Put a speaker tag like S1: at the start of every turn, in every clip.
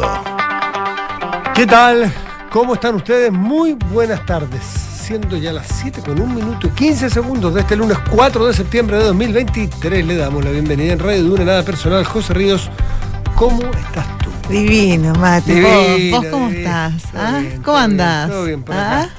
S1: mundo.
S2: ¿Qué tal? ¿Cómo están ustedes? Muy buenas tardes. Siendo ya las 7 con 1 minuto y 15 segundos de este lunes 4 de septiembre de 2023, le damos la bienvenida en Radio Duna Nada Personal. José Ríos, ¿cómo estás tú?
S3: Divino, Mati.
S2: Divino,
S3: ¿Vos, vos cómo
S2: divino.
S3: estás? ¿Ah?
S2: bien,
S3: ¿Cómo
S2: bien,
S3: andás?
S2: Todo bien por
S3: ¿Ah?
S2: acá.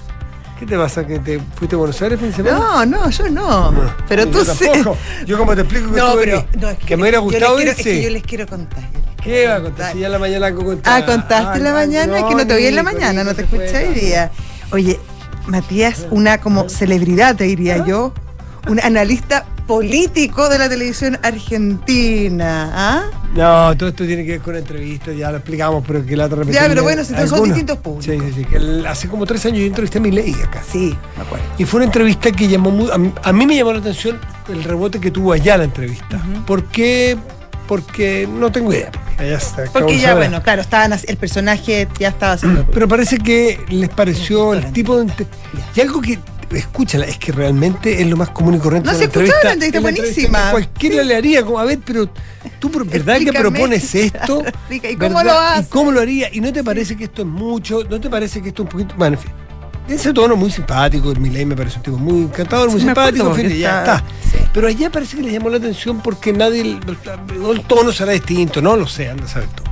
S2: ¿Qué te pasa? ¿Que te fuiste a Buenos Aires fin de semana?
S3: No, no, yo no.
S2: No,
S3: Pero
S2: yo
S3: tú sí.
S2: tampoco. Yo como te explico que
S3: No, pero no, es
S2: que me hubiera
S3: yo
S2: gustado
S3: quiero-
S2: ir,
S3: Es que yo les quiero contar.
S2: ¿Qué va a contar? Si ya en la mañana contaste.
S3: Ah, contaste en la
S2: Ah,
S3: mañana, es que no te oí en la mañana, no te escuché hoy día. Oye, Matías, una como celebridad, te diría yo, un analista político de la televisión argentina. ¿ah?
S2: No, todo esto tiene que ver con entrevistas, ya lo explicamos, pero que la otra
S3: Ya, pero bueno, si son distintos públicos.
S2: Sí, sí, sí. el- hace como tres años yo entrevisté a Milei acá.
S3: Sí, me acuerdo.
S2: Y fue una entrevista que llamó a, mí, a mí me llamó la atención el rebote que tuvo allá la entrevista. ¿Por qué? Porque no tengo idea. Porque, se acabó
S3: Porque ya, bueno, claro, estaban, el personaje ya estaba haciendo.
S2: Pero parece que les pareció el tipo de. Y algo que. Escúchala, es que realmente es lo más común y corriente.
S3: No,
S2: de
S3: se escuchaba la
S2: entrevista, la
S3: buenísima.
S2: Cualquiera le haría, como, a ver, pero tú, ¿verdad que propones esto?
S3: ¿y cómo
S2: ¿Verdad?
S3: lo haces?
S2: ¿Y cómo lo haría? ¿Y no te parece que esto es mucho? ¿No te parece que esto es un poquito.? Bueno, en fin. Ese tono muy simpático, el Milei me parece un tipo muy encantador, muy
S3: Sí,
S2: simpático, fin, ya está.
S3: sí.
S2: Pero allá parece que le llamó la atención porque nadie. El tono será distinto, no lo sé, anda a saber tú.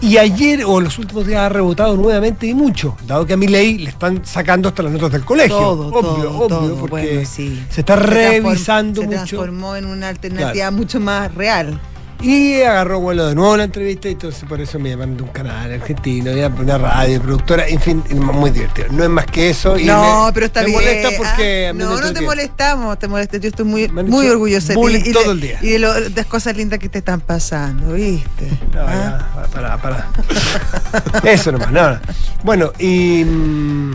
S2: Y ayer o en los últimos días ha rebotado nuevamente y mucho, dado que a mi ley le están sacando hasta las notas del colegio.
S3: Todo,
S2: obvio,
S3: todo,
S2: obvio,
S3: todo.
S2: porque
S3: Bueno, sí.
S2: se está
S3: Se
S2: revisando
S3: se
S2: mucho.
S3: transformó en una alternativa
S2: Claro.
S3: mucho más real.
S2: Y agarró vuelo de nuevo la entrevista y entonces por eso me llaman de un canal argentino, una radio, productora, en fin, muy divertido. No es más que eso. Y
S3: no,
S2: me-
S3: pero está
S2: me
S3: bien.
S2: molesta porque
S3: ah,
S2: a mí
S3: no, no te molestamos, te molesta. Yo estoy muy, muy orgullosa de ti y de-
S2: todo el día.
S3: Y de, lo- de las cosas lindas que te están pasando, ¿viste?
S2: No,
S3: ¿Ah?
S2: ya, para, para. Eso nomás, no, no. Bueno, y mm,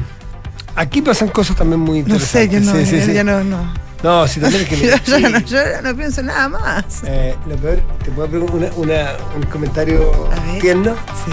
S2: aquí pasan cosas también muy
S3: No
S2: interesantes.
S3: sé, yo no,
S2: Sí, sí, sí.
S3: ya no, no.
S2: No, también es que
S3: Yo,
S2: mira,
S3: yo
S2: sí.
S3: no, yo no pienso nada más.
S2: Eh, lo peor, te puedo una, una- un comentario tierno.
S3: Sí,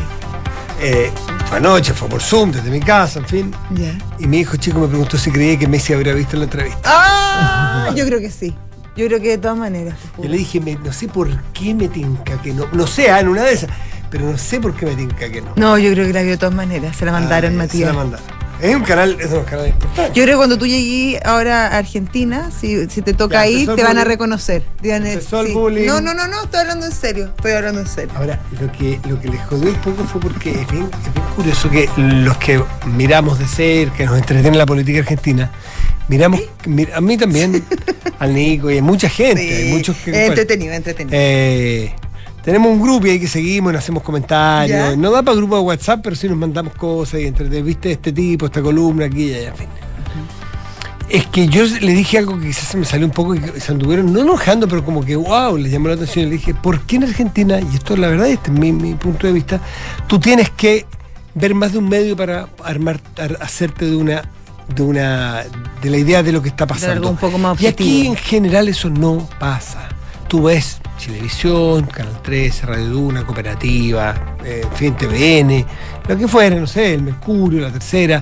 S2: Eh, fue anoche, fue por Zoom, desde mi casa, en fin.
S3: ya.
S2: Y mi hijo chico me preguntó si creía que Messi habría visto la entrevista.
S3: ¡Ah! Yo creo que sí. Yo creo que de todas maneras.
S2: Yo le dije, me- no sé por qué me tinca que no. No sé, ah, en una de esas, pero no sé por qué me tinca que no.
S3: No, yo creo que la vio de todas maneras. Se la mandaron,
S2: Ah,
S3: Matías.
S2: Se la mandaron. Es un canal, es un canal importante.
S3: Yo creo que cuando tú llegues ahora a Argentina, si, si te toca ahí, te van a reconocer. Eh, sí.
S2: bullying.
S3: No, no, no, no, estoy hablando en serio. Estoy hablando en serio.
S2: Ahora, lo que, lo que les jodió un poco fue porque es bien, es bien curioso que los que miramos de cerca, que nos entretiene la política argentina, miramos, mir- a mí también, al Nico y a mucha gente, hay muchos que...
S3: Entretenido, entretenido.
S2: Eh, tenemos un grupo y ahí que seguimos, y nos hacemos comentarios.
S3: Ya.
S2: No da para grupo de WhatsApp, pero sí nos mandamos cosas y entre, viste este tipo, esta columna aquí y allá, en fin. Es que yo le dije algo que quizás se me salió un poco y se anduvieron, no enojando, pero como que wow, les llamó la atención. Y le dije, ¿por qué en Argentina, y esto es la verdad, este es mi, mi punto de vista, tú tienes que ver más de un medio para armar, ar- hacerte de una de una de la idea de lo que está
S3: algo
S2: pasando.
S3: un poco más
S2: y aquí en general eso no pasa. Tú ves Chilevisión, Canal 13, Radio Duna, Cooperativa, eh, en TVN, lo que fuera, no sé, el Mercurio, la tercera,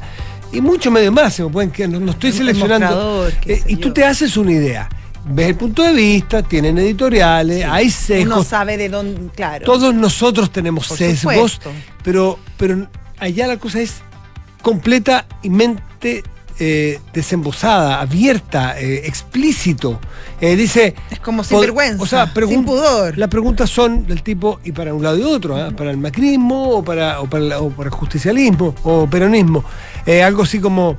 S2: y muchos medios más, se me pueden quedar, no, no estoy
S3: El
S2: seleccionando. Eh, y tú te haces una idea. Ves el punto de vista, tienen editoriales, hay
S3: Uno
S2: sesgos.
S3: sabe de dónde, claro.
S2: Todos nosotros tenemos
S3: Por
S2: sesgos,
S3: supuesto.
S2: pero, pero allá la cosa es completa y mente eh, desembosada, abierta, eh, explícito. Eh, dice.
S3: Es como sin vergüenza,
S2: O sea,
S3: sin pudor.
S2: Las preguntas son del tipo, y para un lado y otro, ¿ah? para el macrismo o para, o para, o para el justicialismo o peronismo. Eh, algo así como.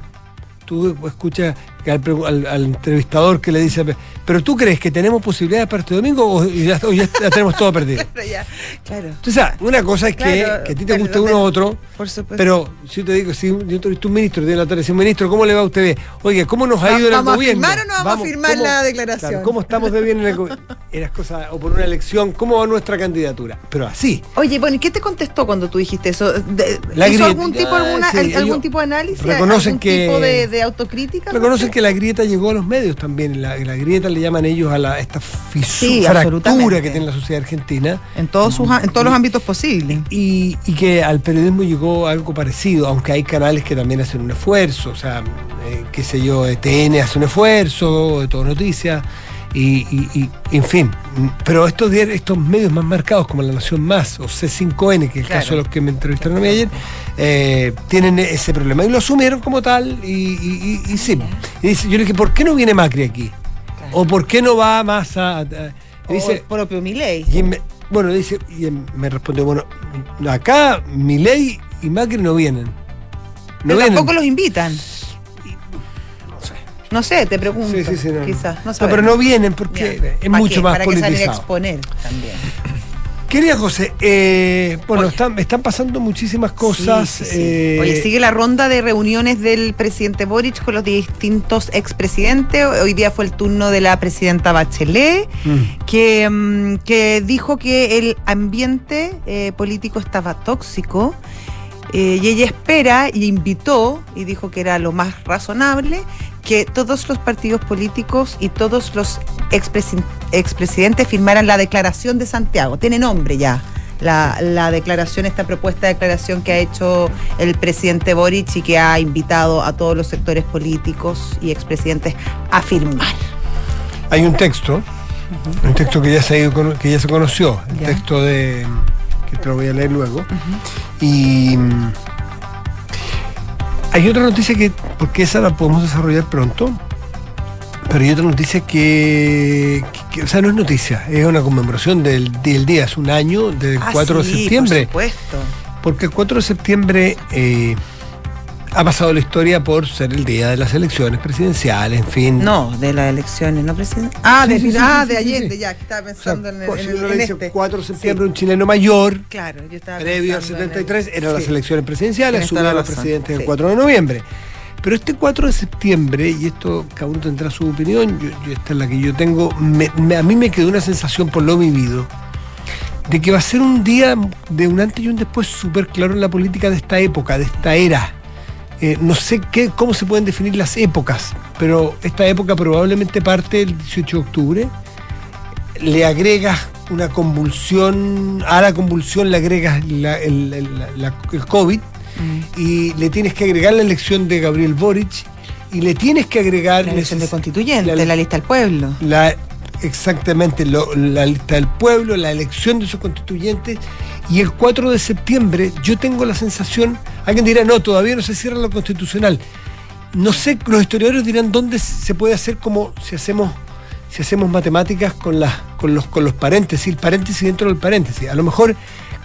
S2: Tú escuchas al- al entrevistador que le dice, pero tú crees que tenemos posibilidades para este domingo o ya, o ya tenemos todo perdido.
S3: Pero ya, claro.
S2: Entonces, una cosa es que,
S3: Claro,
S2: que a ti te guste uno u
S3: del-
S2: otro,
S3: Por supuesto.
S2: pero si yo te digo, si un ministro, tiene la tarde, un ministro, ¿cómo le va a usted? Oye, ¿cómo nos ha ido en el
S3: ¿vamos a
S2: gobierno?
S3: firmar o no vamos a firmar la declaración?
S2: claro, ¿Cómo estamos de bien en el gobierno? Eras cosas, o por una elección, ¿cómo va nuestra candidatura? Pero así.
S3: Oye, bueno, ¿y qué te contestó cuando tú dijiste eso? ¿De- ¿Hizo
S2: grieta.
S3: algún tipo,
S2: Ah,
S3: alguna,
S2: sí,
S3: al-
S2: ellos
S3: algún tipo de análisis?
S2: reconocen
S3: ¿Algún
S2: que-
S3: tipo de, de autocrítica?
S2: Reconocen que la grieta llegó a los medios también. La, la grieta le llaman ellos a la, esta fisu-
S3: Sí,
S2: fractura
S3: absolutamente.
S2: que tiene la sociedad argentina.
S3: En todos, sus, en todos los ámbitos posibles.
S2: Y, y que al periodismo llegó algo parecido, aunque hay canales que también hacen un esfuerzo, o sea, eh, qué sé yo, TN hace un esfuerzo, de todo noticias, Y, y- y, en fin, pero estos, estos medios más marcados como La Nación Más o C5N, que es el
S3: Claro.
S2: caso de los que me entrevistaron a mí ayer, eh, tienen ese problema y lo asumieron como tal y, sí. Y dice, yo le dije, ¿por qué no viene Macri aquí? ¿O por qué no va más a...? dice,
S3: el propio Milei.
S2: bueno, dice, y em- me respondió, bueno, acá Milei y Macri no vienen. No
S3: Pero
S2: vienen.
S3: tampoco los invitan.
S2: No sé.
S3: Te pregunto.
S2: Sí, sí, sí, no.
S3: Quizás. No,
S2: No, pero no vienen porque es
S3: ¿Para
S2: mucho
S3: qué?
S2: más
S3: Para que salgan a
S2: politizado.
S3: exponer también.
S2: Querida José, eh, bueno,
S3: Oye.
S2: están, están pasando muchísimas cosas.
S3: Sí, sí, sí.
S2: eh,
S3: Oye, sigue la ronda de reuniones del presidente Boric con los distintos expresidentes. Hoy día fue el turno de la presidenta Bachelet,
S2: mm,
S3: que, mm, que dijo que el ambiente eh, político estaba tóxico. y ella espera y invitó, y dijo que era lo más razonable, que todos los partidos políticos y todos los expresi- expresidentes firmaran la declaración de Santiago. Tiene nombre ya. La, la declaración, esta propuesta de declaración que ha hecho el presidente Boric y que ha invitado a todos los sectores políticos y expresidentes a firmar.
S2: Hay un texto, un texto que ya se, ha ido cono- que ya se conoció, el
S3: Ya.
S2: texto de que te lo voy a leer luego. Y hay otra noticia que, porque esa la podemos desarrollar pronto, pero hay otra noticia que, que- que- o sea, no es noticia, es una conmemoración del, del día, es un año del
S3: Ah,
S2: 4
S3: sí,
S2: de septiembre.
S3: Por supuesto.
S2: Porque el 4 de septiembre eh, ha pasado la historia por ser el día de las elecciones presidenciales, en fin.
S3: No, de las elecciones, no presidente. Ah,
S2: Sí,
S3: de,
S2: sí,
S3: ah,
S2: sí,
S3: de Allende, ya, que estaba
S2: O sea,
S3: pensando en, el- en
S2: si
S3: el-
S2: uno
S3: en
S2: le dice
S3: este.
S2: 4 de septiembre, un chileno mayor,
S3: Claro, yo estaba
S2: previo al
S3: pensando en el-
S2: 73, eran las elecciones presidenciales, asumió
S3: la
S2: la
S3: razón,
S2: presidente el
S3: sí.
S2: 4 de noviembre. Pero este 4 de septiembre, y esto cada uno tendrá su opinión, yo, yo- esta es la que yo tengo, me- me- a mí me quedó una sensación por lo vivido, de que va a ser un día de un antes y un después súper claro en la política de esta época, de esta era. Eh, no sé qué, cómo se pueden definir las épocas, pero esta época probablemente parte el 18 de octubre. Le agregas una convulsión, a la convulsión le agregas la- el, el- la- el COVID
S3: Mm.
S2: y le tienes que agregar la elección de Gabriel Boric y le tienes que agregar
S3: La elección de constituyente,
S2: la-
S3: la, lista del pueblo.
S2: la- exactamente lo- la lista del pueblo, la elección de esos constituyentes y el 4 de septiembre yo tengo la sensación, alguien dirá, no, todavía no se cierra lo constitucional. No sé, los historiadores dirán dónde se puede hacer como si hacemos si hacemos matemáticas con con los con los paréntesis, el paréntesis dentro del paréntesis. A lo mejor,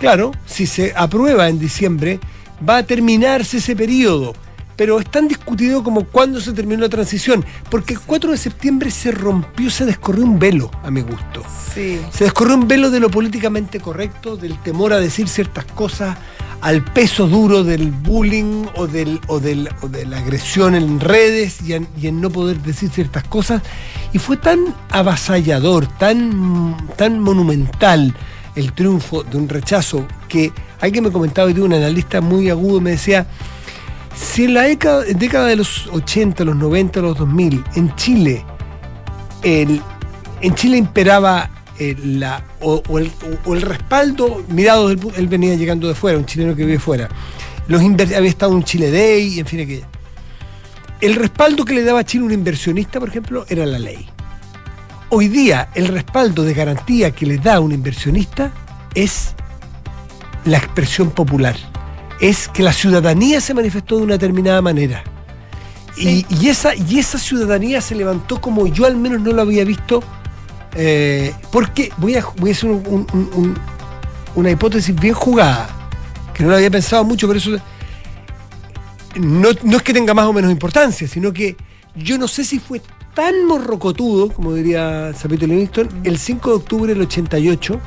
S2: claro, si se aprueba en diciembre, va a terminarse ese periodo. Pero es tan discutido como cuándo se terminó la transición, porque el 4 de septiembre se rompió, se descorrió un velo, a mi gusto.
S3: Sí.
S2: Se descorrió un velo de lo políticamente correcto, del temor a decir ciertas cosas, al peso duro del bullying o, del, o, del, o de la agresión en redes y en, y en no poder decir ciertas cosas. Y fue tan avasallador, tan, tan monumental el triunfo de un rechazo que alguien me comentaba y tuve un analista muy agudo, me decía, si en la década, de los 80, los 90, los 2000, en Chile, en Chile imperaba eh, la, o, el, respaldo, mirado, del él venía llegando de fuera, un chileno que vive fuera, los había estado un Chile Day, en fin, aquella. El respaldo que le daba a Chile un inversionista, por ejemplo, era la ley. Hoy día, el respaldo de garantía que le da un inversionista es la expresión popular. Es que la ciudadanía se manifestó de una determinada manera.
S3: Sí.
S2: Y, y esa, y esa ciudadanía se levantó como yo al menos no lo había visto. eh, porque voy a, voy a hacer un- un- un- un- una hipótesis bien jugada, que no lo había pensado mucho, pero eso no, no es que tenga más o menos importancia, sino que yo no sé si fue tan morrocotudo, como diría Zapito Livingston, el 5 de octubre del 88,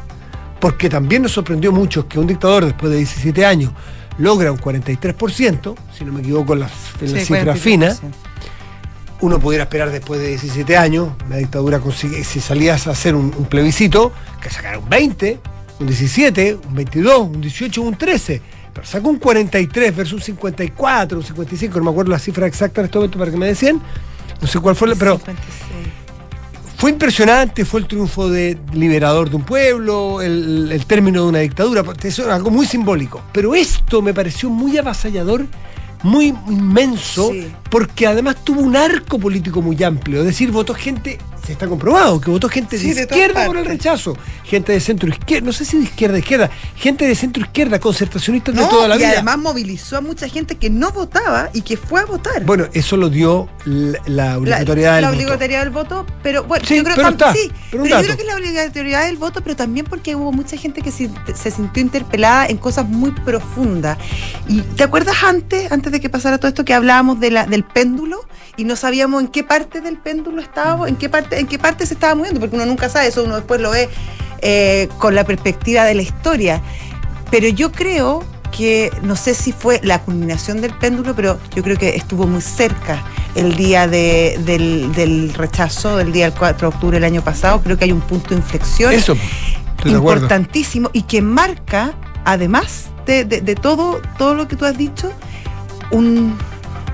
S2: porque también nos sorprendió mucho que un dictador después de 17 años logra un 43%, si no me equivoco en la, en la
S3: Sí,
S2: cifra
S3: 43%.
S2: fina, uno pudiera esperar después de 17 años, la dictadura consigue, si salías a hacer un, un plebiscito, que sacara un 20, un 17, un 22, un 18, un 13. Pero sacó un 43 versus un 54, un 55, no me acuerdo la cifra exacta en este momento para que me decían. No sé cuál fue, la- pero
S3: 56.
S2: Fue impresionante, fue el triunfo de liberador de un pueblo, el, el término de una dictadura, eso es algo muy simbólico. Pero esto me pareció muy avasallador, muy inmenso,
S3: Sí.
S2: porque además tuvo un arco político muy amplio. Es decir, votó gente, que está comprobado, que votó gente
S3: Sí,
S2: de izquierda por el rechazo, gente de centro izquierda, no sé si de izquierda izquierda, gente de centro izquierda, concertacionistas de toda la
S3: y
S2: vida.
S3: además movilizó a mucha gente que no votaba y que fue a votar.
S2: bueno, eso lo dio la, la obligatoriedad
S3: la,
S2: del
S3: la
S2: voto.
S3: obligatoriedad del voto, pero bueno,
S2: Sí,
S3: yo creo
S2: pero está,
S3: sí,
S2: pero
S3: yo creo que es la obligatoriedad del voto, pero también porque hubo mucha gente que se, se sintió interpelada en cosas muy profundas. Y ¿te acuerdas antes, antes de que pasara todo esto, que hablábamos de la, del péndulo y no sabíamos en qué parte del péndulo estábamos, en qué parte, en qué parte se estaba moviendo, porque uno nunca sabe, eso uno después lo ve eh, con la perspectiva de la historia. Pero yo creo que, no sé si fue la culminación del péndulo, pero yo creo que estuvo muy cerca el día de- del, del rechazo, del día del 4 de octubre del año pasado. Creo que hay un punto de inflexión
S2: Eso,
S3: importantísimo y que marca, además de, de- de todo, todo lo que tú has dicho, un-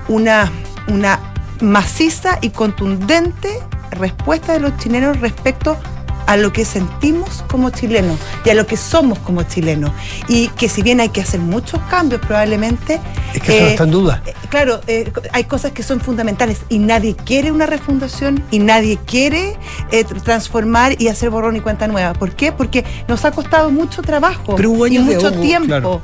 S3: una, una maciza y contundente respuesta de los chilenos respecto a lo que sentimos como chilenos y a lo que somos como chilenos. Y que si bien hay que hacer muchos cambios probablemente,
S2: Es que eso no
S3: eh,
S2: está en duda.
S3: eh, Claro, eh, hay cosas que son fundamentales y nadie quiere una refundación y nadie quiere eh, tr- transformar y hacer borrón y cuenta nueva. ¿Por qué? Porque nos ha costado mucho trabajo
S2: Pero
S3: y mucho tiempo
S2: claro.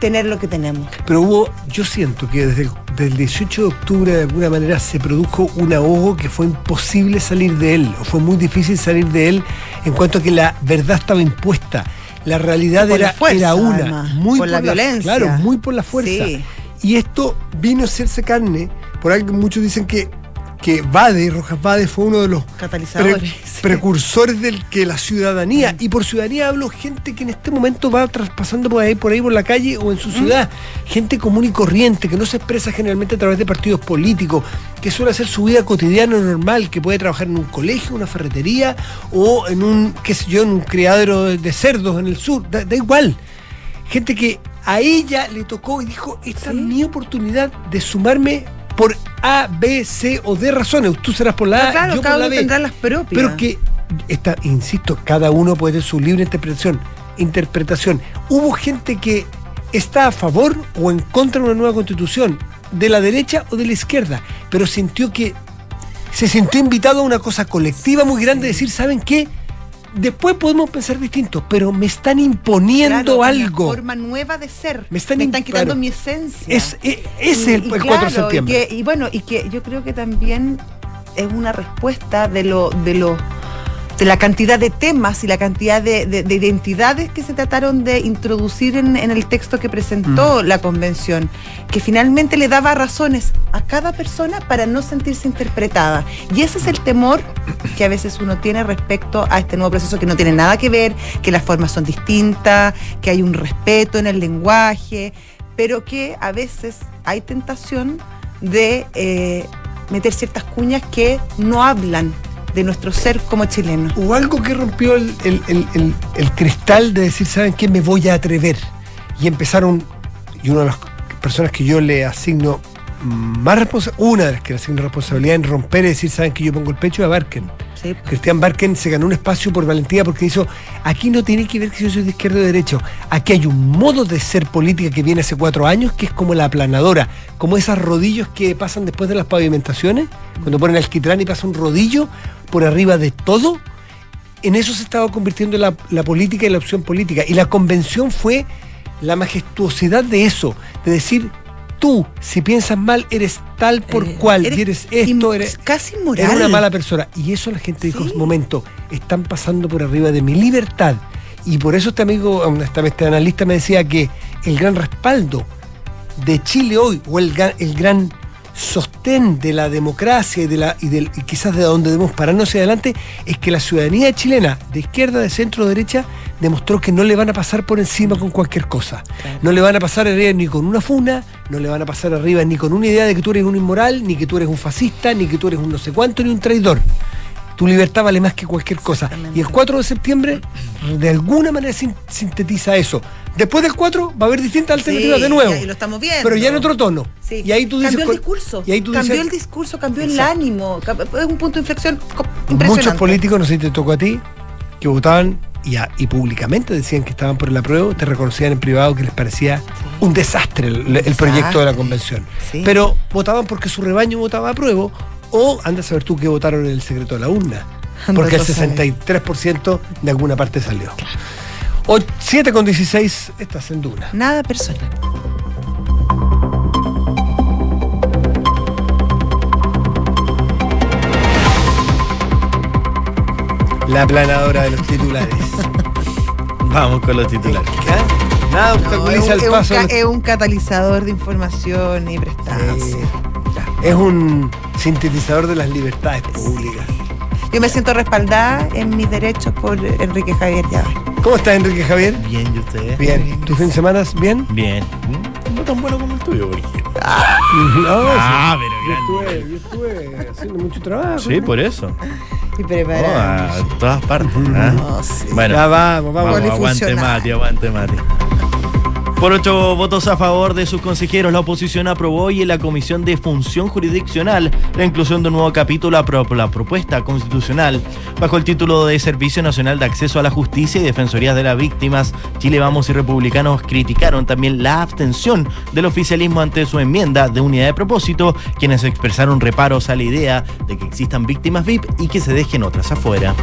S3: Tener lo que tenemos.
S2: Pero hubo, yo siento que desde el, desde el 18 de octubre de alguna manera se produjo un ahogo que fue imposible salir de él, o fue muy difícil salir de él en cuanto a que la verdad estaba impuesta. La realidad
S3: Por la
S2: era,
S3: fuerza,
S2: era una,
S3: además,
S2: muy
S3: por la violencia.
S2: Claro, muy por la fuerza.
S3: Sí.
S2: Y esto vino a hacerse carne, por algo muchos dicen que, que Bade, Rojas Bade, fue uno de los
S3: Catalizadores.
S2: pre-
S3: sí.
S2: precursores del que la ciudadanía, y por ciudadanía hablo gente que en este momento va traspasando por ahí, por ahí por la calle o en su ciudad, gente común y corriente, que no se expresa generalmente a través de partidos políticos, que suele hacer su vida cotidiana normal, que puede trabajar en un colegio, una ferretería o en un, qué sé yo, en un criadero de, de cerdos en el sur, da, da igual. Gente que a ella le tocó y dijo, esta
S3: Sí.
S2: es mi oportunidad de sumarme por A, B, C o D razones. Tú serás por la A,
S3: claro,
S2: yo
S3: cada
S2: por la
S3: uno
S2: B.
S3: tendrá las propias.
S2: Pero que, está, insisto, cada uno puede tener su libre interpretación. interpretación. Hubo gente que está a favor o en contra de una nueva constitución, de la derecha o de la izquierda, pero sintió que se sintió invitado a una cosa colectiva muy grande, decir, ¿saben qué? Después podemos pensar distinto, pero me están imponiendo
S3: Claro,
S2: algo.
S3: Una forma nueva de ser.
S2: Me están
S3: quitando mi esencia.
S2: Es, e- ese es el,
S3: Y- y
S2: el 4 de septiembre.
S3: Y, que- y bueno, y que yo creo que también es una respuesta de lo, de lo de la cantidad de temas y la cantidad de, de- de identidades que se trataron de introducir en, en el texto que
S2: Mm.
S3: presentó la convención, que finalmente le daba razones a cada persona para no sentirse interpretada. Y ese es el temor que a veces uno tiene respecto a este nuevo proceso que no tiene nada que ver, que las formas son distintas, que hay un respeto en el lenguaje, pero que a veces hay tentación de eh, meter ciertas cuñas que no hablan de nuestro ser como chilenos.
S2: Hubo algo que rompió el- el- el- el cristal de decir, ¿saben qué? Me voy a atrever. Y empezaron, y una de las personas que yo le asigno más responsabilidad, una de las que asigno responsabilidad en romper y decir, ¿saben que yo pongo el pecho? A Barken.
S3: Sí.
S2: Cristian Barken se ganó un espacio por valentía porque hizo, aquí no tiene que ver que yo soy de izquierda o de derecho, aquí hay un modo de ser política que viene hace cuatro años que es como la aplanadora, como esas rodillos que pasan después de las pavimentaciones, cuando ponen alquitrán y pasa un rodillo por arriba de todo, en eso se estaba convirtiendo la, la política y la opción política. Y la convención fue la majestuosidad de eso, de decir, tú, si piensas mal, eres tal por
S3: Eh,
S2: cual, y eres esto, eres...
S3: casi moral.
S2: Era una mala persona. Y eso la gente dijo,
S3: Sí.
S2: momento, están pasando por arriba de mi libertad. Y por eso este amigo, um, este analista me decía que el gran respaldo de Chile hoy, o el, el gran sostén de la democracia y, de la, y, del- y quizás de donde debemos pararnos hacia adelante, es que la ciudadanía chilena, de izquierda, de centro, de derecha, demostró que no le van a pasar por encima con cualquier cosa.
S3: Claro.
S2: No le van a pasar arriba ni con una funa, no le van a pasar arriba ni con una idea de que tú eres un inmoral, ni que tú eres un fascista, ni que tú eres un no sé cuánto, ni un traidor. Tu libertad vale más que cualquier cosa. Y el 4 de septiembre, de alguna manera, sin- sintetiza eso. Después del 4 va a haber distintas alternativas
S3: Sí,
S2: de nuevo.
S3: Y lo estamos viendo.
S2: Pero ya en otro tono.
S3: Sí.
S2: Y ahí tú dices.
S3: cambió el discurso.
S2: Y ahí tú
S3: cambió
S2: dices,
S3: el discurso, cambió el
S2: Exacto.
S3: ánimo. Es un punto de inflexión impresionante.
S2: Muchos políticos, no sé si te tocó a ti, que votaban y, a- y públicamente decían que estaban por el apruebo, te reconocían en privado que les parecía un desastre el, el proyecto de la convención.
S3: Sí.
S2: Pero votaban porque su rebaño votaba apruebo o anda a saber tú qué votaron en el secreto de la urna. Porque el
S3: tú a saber.
S2: 63% de alguna parte salió. 7 con 16, estás en Duna.
S3: Nada personal.
S2: La planadora de los titulares.
S1: Vamos con los titulares.
S2: Nada obstaculiza
S3: un,
S2: el
S3: es un
S2: paso.
S3: ca-
S2: de los-
S3: es un catalizador de información y prestancia.
S2: Sí. Es un sintetizador de las libertades públicas.
S3: Yo me siento respaldada en mis derechos por Enrique Javier Llaves.
S2: ¿Cómo estás, Enrique Javier?
S1: Bien, ¿y ustedes?
S2: Bien. ¿Tu fin de semana bien?
S1: Bien. No tan bueno como el tuyo, por ejemplo.
S2: No,
S1: Ah,
S2: sí.
S1: pero
S2: yo
S1: grande.
S2: estuve, yo estuve haciendo mucho trabajo.
S1: Sí,
S2: ¿no?
S1: por eso.
S3: Y
S1: Oh,
S3: preparada.
S1: a todas partes. ¿ah?
S3: No, sí.
S1: Bueno,
S2: Ya vamos, vamos.
S1: vamos, aguante. Mati, aguante Mati. Por ocho votos a favor de sus consejeros, la oposición aprobó hoy en la Comisión de Función Jurisdiccional la inclusión de un nuevo capítulo a la propuesta constitucional. Bajo el título de Servicio Nacional de Acceso a la Justicia y Defensorías de las Víctimas, Chile Vamos y Republicanos criticaron también la abstención del oficialismo ante su enmienda de unidad de propósito, quienes expresaron reparos a la idea de que existan víctimas VIP y que se dejen otras afuera.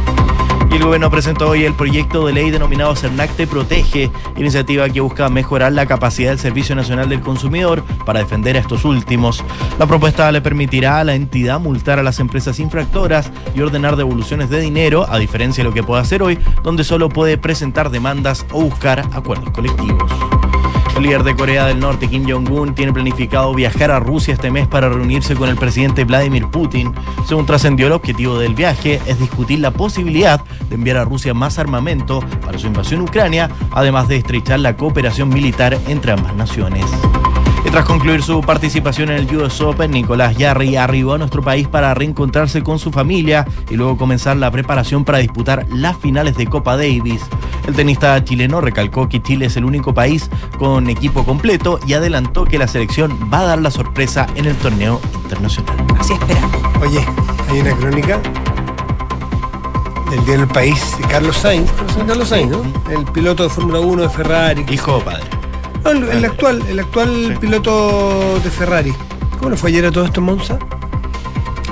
S1: Y el gobierno presentó hoy el proyecto de ley denominado CERNAC Te Protege, iniciativa que busca mejorar la capacidad del Servicio Nacional del Consumidor para defender a estos últimos. La propuesta le permitirá a la entidad multar a las empresas infractoras y ordenar devoluciones de dinero, a diferencia de lo que puede hacer hoy, donde solo puede presentar demandas o buscar acuerdos colectivos. El líder de Corea del Norte, Kim Jong-un, tiene planificado viajar a Rusia este mes para reunirse con el presidente Vladimir Putin. Según trascendió, el objetivo del viaje es discutir la posibilidad de enviar a Rusia más armamento para su invasión a Ucrania, además de estrechar la cooperación militar entre ambas naciones. Y tras concluir su participación en el US Open, Nicolás Yarri arribó a nuestro país para reencontrarse con su familia y luego comenzar la preparación para disputar las finales de Copa Davis. El tenista chileno recalcó que Chile es el único país con equipo completo y adelantó que la selección va a dar la sorpresa en el torneo internacional.
S3: Así esperamos.
S2: Oye, hay una crónica del diario El País de Carlos Sainz. ¿Conoces a Carlos Sainz, ¿no? El piloto de Fórmula 1 de Ferrari.
S1: Hijo padre.
S2: No, el, el actual, el actual
S1: Sí.
S2: piloto de Ferrari. ¿Cómo le fue ayer a todo esto en Monza?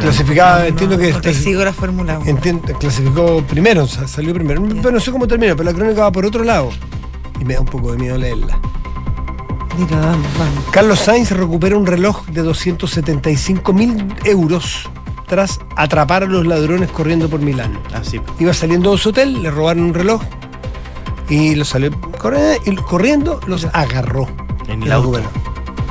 S2: Clasificaba, entiendo que
S3: Porque
S2: clasi-
S3: sigo la Fórmula 1.
S2: entiendo- clasificó primero, sa- salió primero. Pero no sé cómo termina, pero la crónica va por otro lado. Y me da un poco de miedo leerla.
S3: Dilo, vamos, vamos.
S2: Carlos Sainz recupera un reloj de 275 mil euros tras atrapar a los ladrones corriendo por Milán.
S1: Así.
S2: Iba saliendo de su hotel, le robaron un reloj y lo salió corre- y corriendo, los agarró.
S1: En el auto.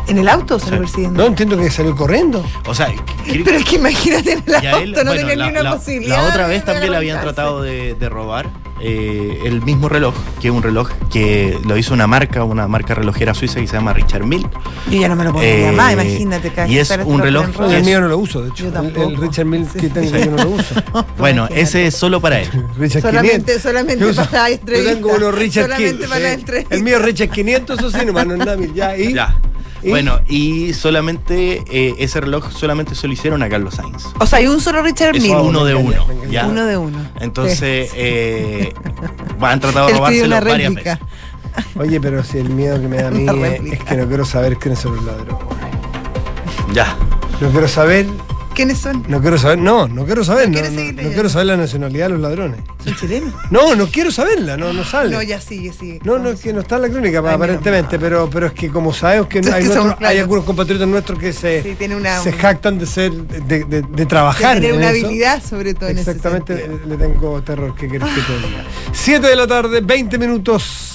S3: ¿En el auto
S1: Sí.
S3: lo persiguiendo?
S2: No entiendo que salió corriendo.
S1: O sea,
S3: Pero es que imagínate en el auto,
S1: él,
S3: no
S1: bueno,
S3: tenía
S1: la,
S3: ni una
S1: la-
S3: posibilidad.
S1: la otra vez también le habían tratado de, de robar eh, el mismo reloj, que es un reloj que lo hizo una marca, una marca relojera suiza que se llama Richard Mille.
S3: Yo ya no me lo podría
S1: Eh,
S3: más, imagínate. cada
S1: y es
S3: que
S1: un reloj
S2: No,
S1: que
S2: el mío no lo uso, de hecho.
S3: Yo
S2: El-
S3: tampoco.
S2: El Richard Mille que tengo yo no lo uso.
S1: Bueno, ese es solo para él.
S2: Richard
S3: Solamente,
S2: 500.
S3: solamente para la
S2: Yo
S3: entrevista.
S2: tengo unos Richard
S3: Solamente
S2: 500.
S3: para la
S2: eh.
S3: entrevista.
S2: El mío es Richard 500, eso sí, no es nada. Ya, ¿y?
S1: Ya.
S2: ¿Y?
S1: Bueno, y solamente eh, ese reloj solamente se lo hicieron a Carlos Sainz.
S3: O sea, hay un solo Richard Mille.
S1: uno de uno. ¿ya?
S3: Uno de uno.
S1: Entonces, eh, han tratado de robárselo varias veces.
S2: Oye, pero si el miedo que me da a mí es, que no quiero saber quiénes son los ladrones.
S1: Ya.
S2: No quiero saber,
S3: ¿Quiénes son?
S2: no quiero saber, no, no quiero saber,
S3: ¿No
S2: quiero saber la nacionalidad de los ladrones.
S3: ¿Son chilenos?
S2: No, no quiero saberla, no, no sale.
S3: No, ya sigue, sigue.
S2: No, no, es que no está en la crónica,
S3: Ay,
S2: aparentemente, pero, pero es que como sabemos que hay,
S3: que
S2: nuestros-
S3: somos claros.
S2: hay algunos compatriotas nuestros que se,
S3: Sí, tiene una-
S2: se jactan de ser, de, de- de trabajar.
S3: Tiene
S2: en
S3: una
S2: eso.
S3: habilidad, sobre todo en
S2: Exactamente, le tengo terror, ¿qué querés que te diga? 7 de la tarde, 20 minutos.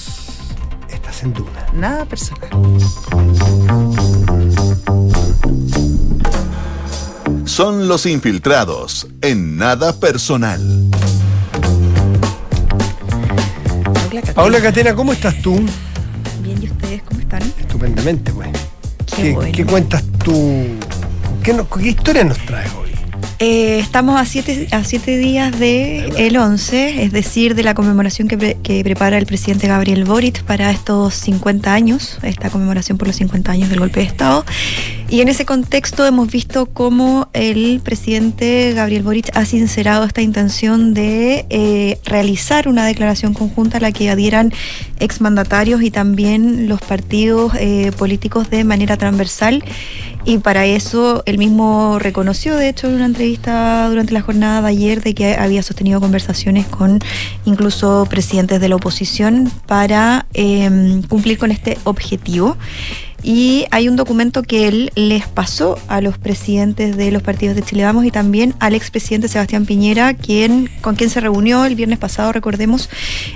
S2: Estás en Duna.
S3: Nada personal.
S4: Son los infiltrados en nada personal.
S2: Paola Catena, ¿cómo estás tú?
S5: Bien, ¿y ustedes cómo están?
S2: Estupendamente, pues.
S5: Qué
S2: ¿Qué,
S5: bueno.
S2: qué cuentas tú? ¿Qué, no- qué historia nos traes hoy?
S5: Eh, estamos a siete, a siete días del el 11, es decir, de la conmemoración que, pre- que prepara el presidente Gabriel Boric para estos 50 años, esta conmemoración por los 50 años del golpe de Estado. Y en ese contexto hemos visto cómo el presidente Gabriel Boric ha sincerado esta intención de eh, realizar una declaración conjunta a la que adhieran exmandatarios y también los partidos eh, políticos de manera transversal. Y para eso él mismo reconoció, de hecho, en una entrevista durante la jornada de ayer, de que había sostenido conversaciones con incluso presidentes de la oposición para eh, cumplir con este objetivo y hay un documento que él les pasó a los presidentes de los partidos de Chile Vamos y también al expresidente Sebastián Piñera, quien, con quien se reunió el viernes pasado, recordemos,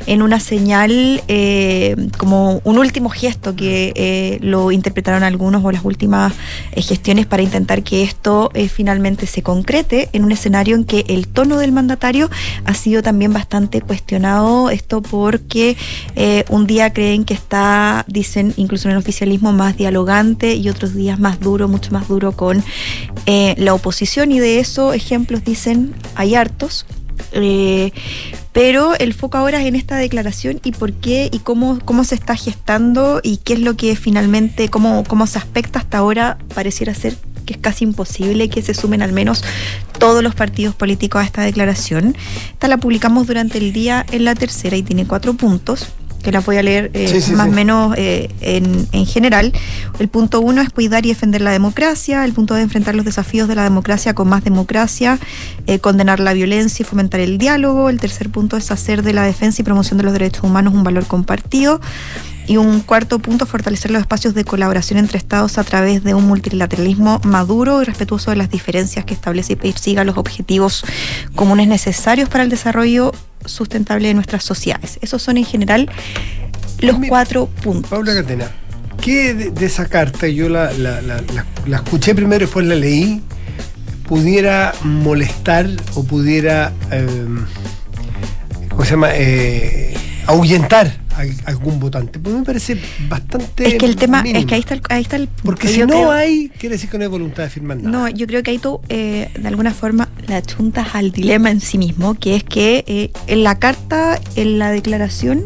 S5: en una señal eh, como un último gesto que eh, lo interpretaron algunos o las últimas eh, gestiones para intentar que esto eh, finalmente se concrete en un escenario en que el tono del mandatario ha sido también bastante cuestionado, esto porque eh, un día creen que está, dicen incluso en el oficialismo, más dialogante y otros días más duro, mucho más duro con eh, la oposición y de eso ejemplos dicen hay hartos. Eh, pero el foco ahora es en esta declaración y por qué y cómo, cómo se está gestando y qué es lo que finalmente, cómo, cómo se aspecta hasta ahora, pareciera ser que es casi imposible que se sumen al menos todos los partidos políticos a esta declaración. Esta la publicamos durante el día en la tercera y tiene cuatro puntos que la voy a leer eh,
S2: Sí, sí,
S5: más o
S2: sí.
S5: menos eh, en, en general. El punto uno es cuidar y defender la democracia. El punto dos es enfrentar los desafíos de la democracia con más democracia, eh, condenar la violencia y fomentar el diálogo. El tercer punto es hacer de la defensa y promoción de los derechos humanos un valor compartido. Y un cuarto punto, fortalecer los espacios de colaboración entre Estados a través de un multilateralismo maduro y respetuoso de las diferencias que establece y persiga los objetivos comunes necesarios para el desarrollo sustentable de nuestras sociedades. Esos son en general los
S2: Mi-
S5: cuatro puntos.
S2: Paula Catena, ¿qué de, de esa carta, yo la, la- la- la- la escuché primero, después la leí, pudiera molestar o pudiera, eh, ¿cómo se llama?, Eh, ahuyentar a algún votante? Pues me parece bastante.
S5: Es que el tema,
S2: mínimo.
S5: es que ahí está el, ahí está el
S2: Porque si no
S5: creo-
S2: hay, quiere decir que no hay voluntad de firmar nada.
S5: No, yo creo que ahí tú, eh, de alguna forma, la chuntas al dilema en sí mismo, que es que eh, en la carta, en la declaración,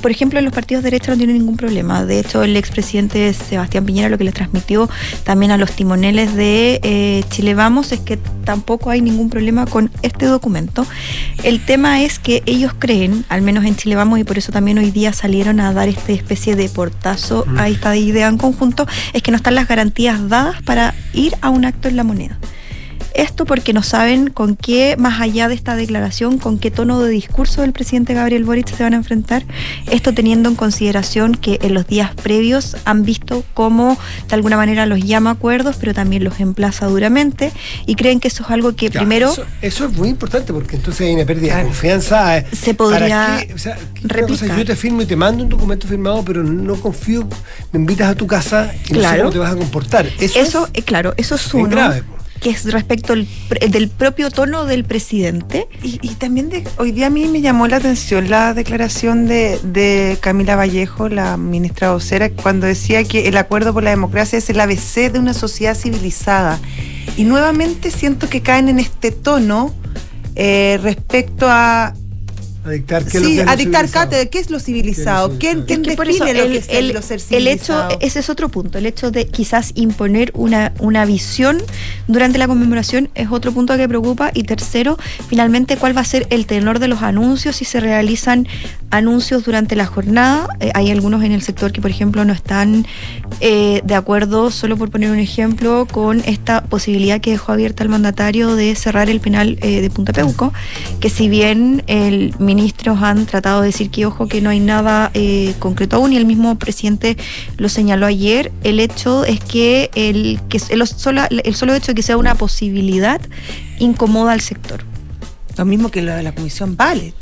S5: por ejemplo, en los partidos de derecha no tiene ningún problema. De hecho, el expresidente Sebastián Piñera lo que les transmitió también a los timoneles de eh, Chile Vamos es que tampoco hay ningún problema con este documento. El tema es que ellos creen, al menos en Chile Vamos, y por eso también hoy día salieron a dar esta especie de portazo a esta idea en conjunto, es que no están las garantías dadas para ir a un acto en la moneda. Esto porque no saben con qué, más allá de esta declaración, con qué tono de discurso del presidente Gabriel Boric se van a enfrentar. Esto teniendo en consideración que en los días previos han visto cómo de alguna manera los llama a acuerdos, pero también los emplaza duramente y creen que eso es algo que primero
S2: Eso, eso es muy importante porque entonces hay una pérdida
S3: Claro.
S2: de confianza. eh,
S5: Se podría
S2: ¿para qué? O sea, ¿qué- una cosa,
S5: replicar.
S2: yo te firmo y te mando un documento firmado, pero no confío. Me invitas a tu casa y no sé
S5: Claro.
S2: cómo te vas a comportar. Eso,
S5: Eso,
S2: es-
S5: eh, claro, eso es uno.
S2: grave.
S5: Que es respecto pr- del propio tono del presidente.
S3: Y, también hoy día a mí me llamó la atención la declaración de, de Camila Vallejo, la ministra vocera, cuando decía que el acuerdo por la democracia es el ABC de una sociedad civilizada. Y nuevamente siento que caen en este tono eh, respecto a
S2: a dictar qué es lo
S3: sí,
S2: que es
S3: a
S2: lo
S3: dictar
S2: civilizado.
S3: cátedra, ¿qué es lo civilizado?
S2: ¿Qué es lo
S3: ¿Quién, quién
S5: por
S3: define
S5: eso
S3: lo
S5: el,
S3: que es
S5: el-
S3: lo ser
S5: el hecho, ese es otro punto, el hecho de quizás imponer una, una visión durante la conmemoración es otro punto que preocupa. Y tercero, finalmente, cuál va a ser el tenor de los anuncios si se realizan anuncios durante la jornada. Eh, hay algunos en el sector que, por ejemplo, no están eh, de acuerdo, solo por poner un ejemplo, con esta posibilidad que dejó abierta el mandatario de cerrar el penal eh, de Punta Peuco, que si bien el ministros han tratado de decir que ojo que no hay nada eh, concreto aún y el mismo presidente lo señaló ayer, el hecho es que el que el solo, el solo hecho de que sea una posibilidad incomoda al sector.
S3: Lo mismo que lo de la comisión Ballet.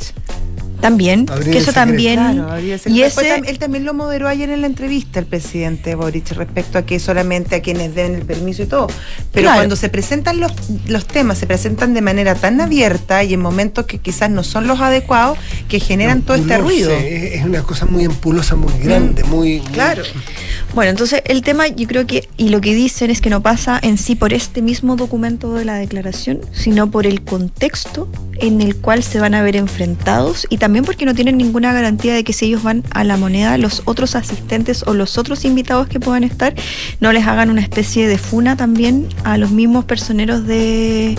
S5: También, que eso también
S3: Claro,
S5: y ese
S3: él también lo moderó ayer en la entrevista, el presidente Boric, respecto a que solamente a quienes den el permiso y todo. Pero
S5: Claro.
S3: cuando se presentan los, los temas, se presentan de manera tan abierta y en momentos que quizás no son los adecuados, que generan todo este ruido.
S2: Es, es una cosa muy ampulosa, muy grande, muy. muy-
S3: Claro.
S5: Bueno, entonces el tema yo creo que, y lo que dicen es que no pasa en sí por este mismo documento de la declaración, sino por el contexto en el cual se van a ver enfrentados y también porque no tienen ninguna garantía de que si ellos van a la moneda, los otros asistentes o los otros invitados que puedan estar no les hagan una especie de funa también a los mismos personeros de...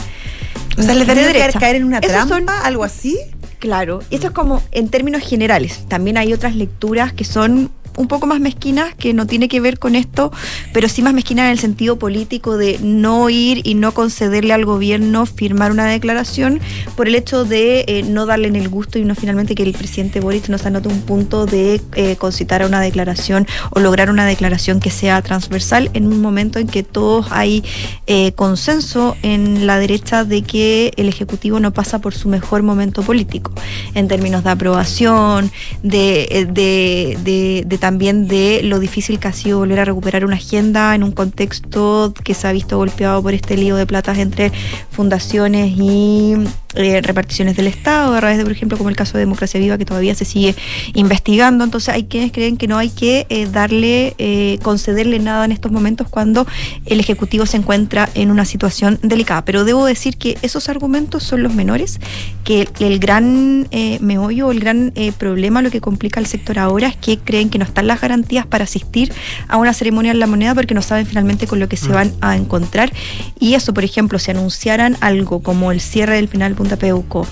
S3: O sea, les daría caer en una trampa,
S5: son-
S3: algo así.
S5: Claro, eso es como en términos generales. También hay otras lecturas que son un poco más mezquinas, que no tiene que ver con esto, pero sí más mezquinas en el sentido político de no ir y no concederle al gobierno firmar una declaración por el hecho de eh, no darle en el gusto y no finalmente que el presidente Boris nos anote un punto de eh, concitar a una declaración o lograr una declaración que sea transversal en un momento en que todos hay eh, consenso en la derecha de que el Ejecutivo no pasa por su mejor momento político, en términos de aprobación, de, de- de también de lo difícil que ha sido volver a recuperar una agenda en un contexto que se ha visto golpeado por este lío de platas entre fundaciones y eh, reparticiones del Estado, a través de, por ejemplo, como el caso de Democracia Viva, que todavía se sigue investigando. Entonces hay quienes creen que no hay que eh, darle, eh, concederle nada en estos momentos cuando el Ejecutivo se encuentra en una situación delicada. Pero debo decir que esos argumentos son los menores, que el, el gran meollo, el gran problema, lo que complica al sector ahora es que creen que no están las garantías para asistir a una ceremonia en la moneda porque no saben finalmente con lo que se van a encontrar. Y eso, por ejemplo, si anunciaran algo como el cierre del penal Punta Peuco,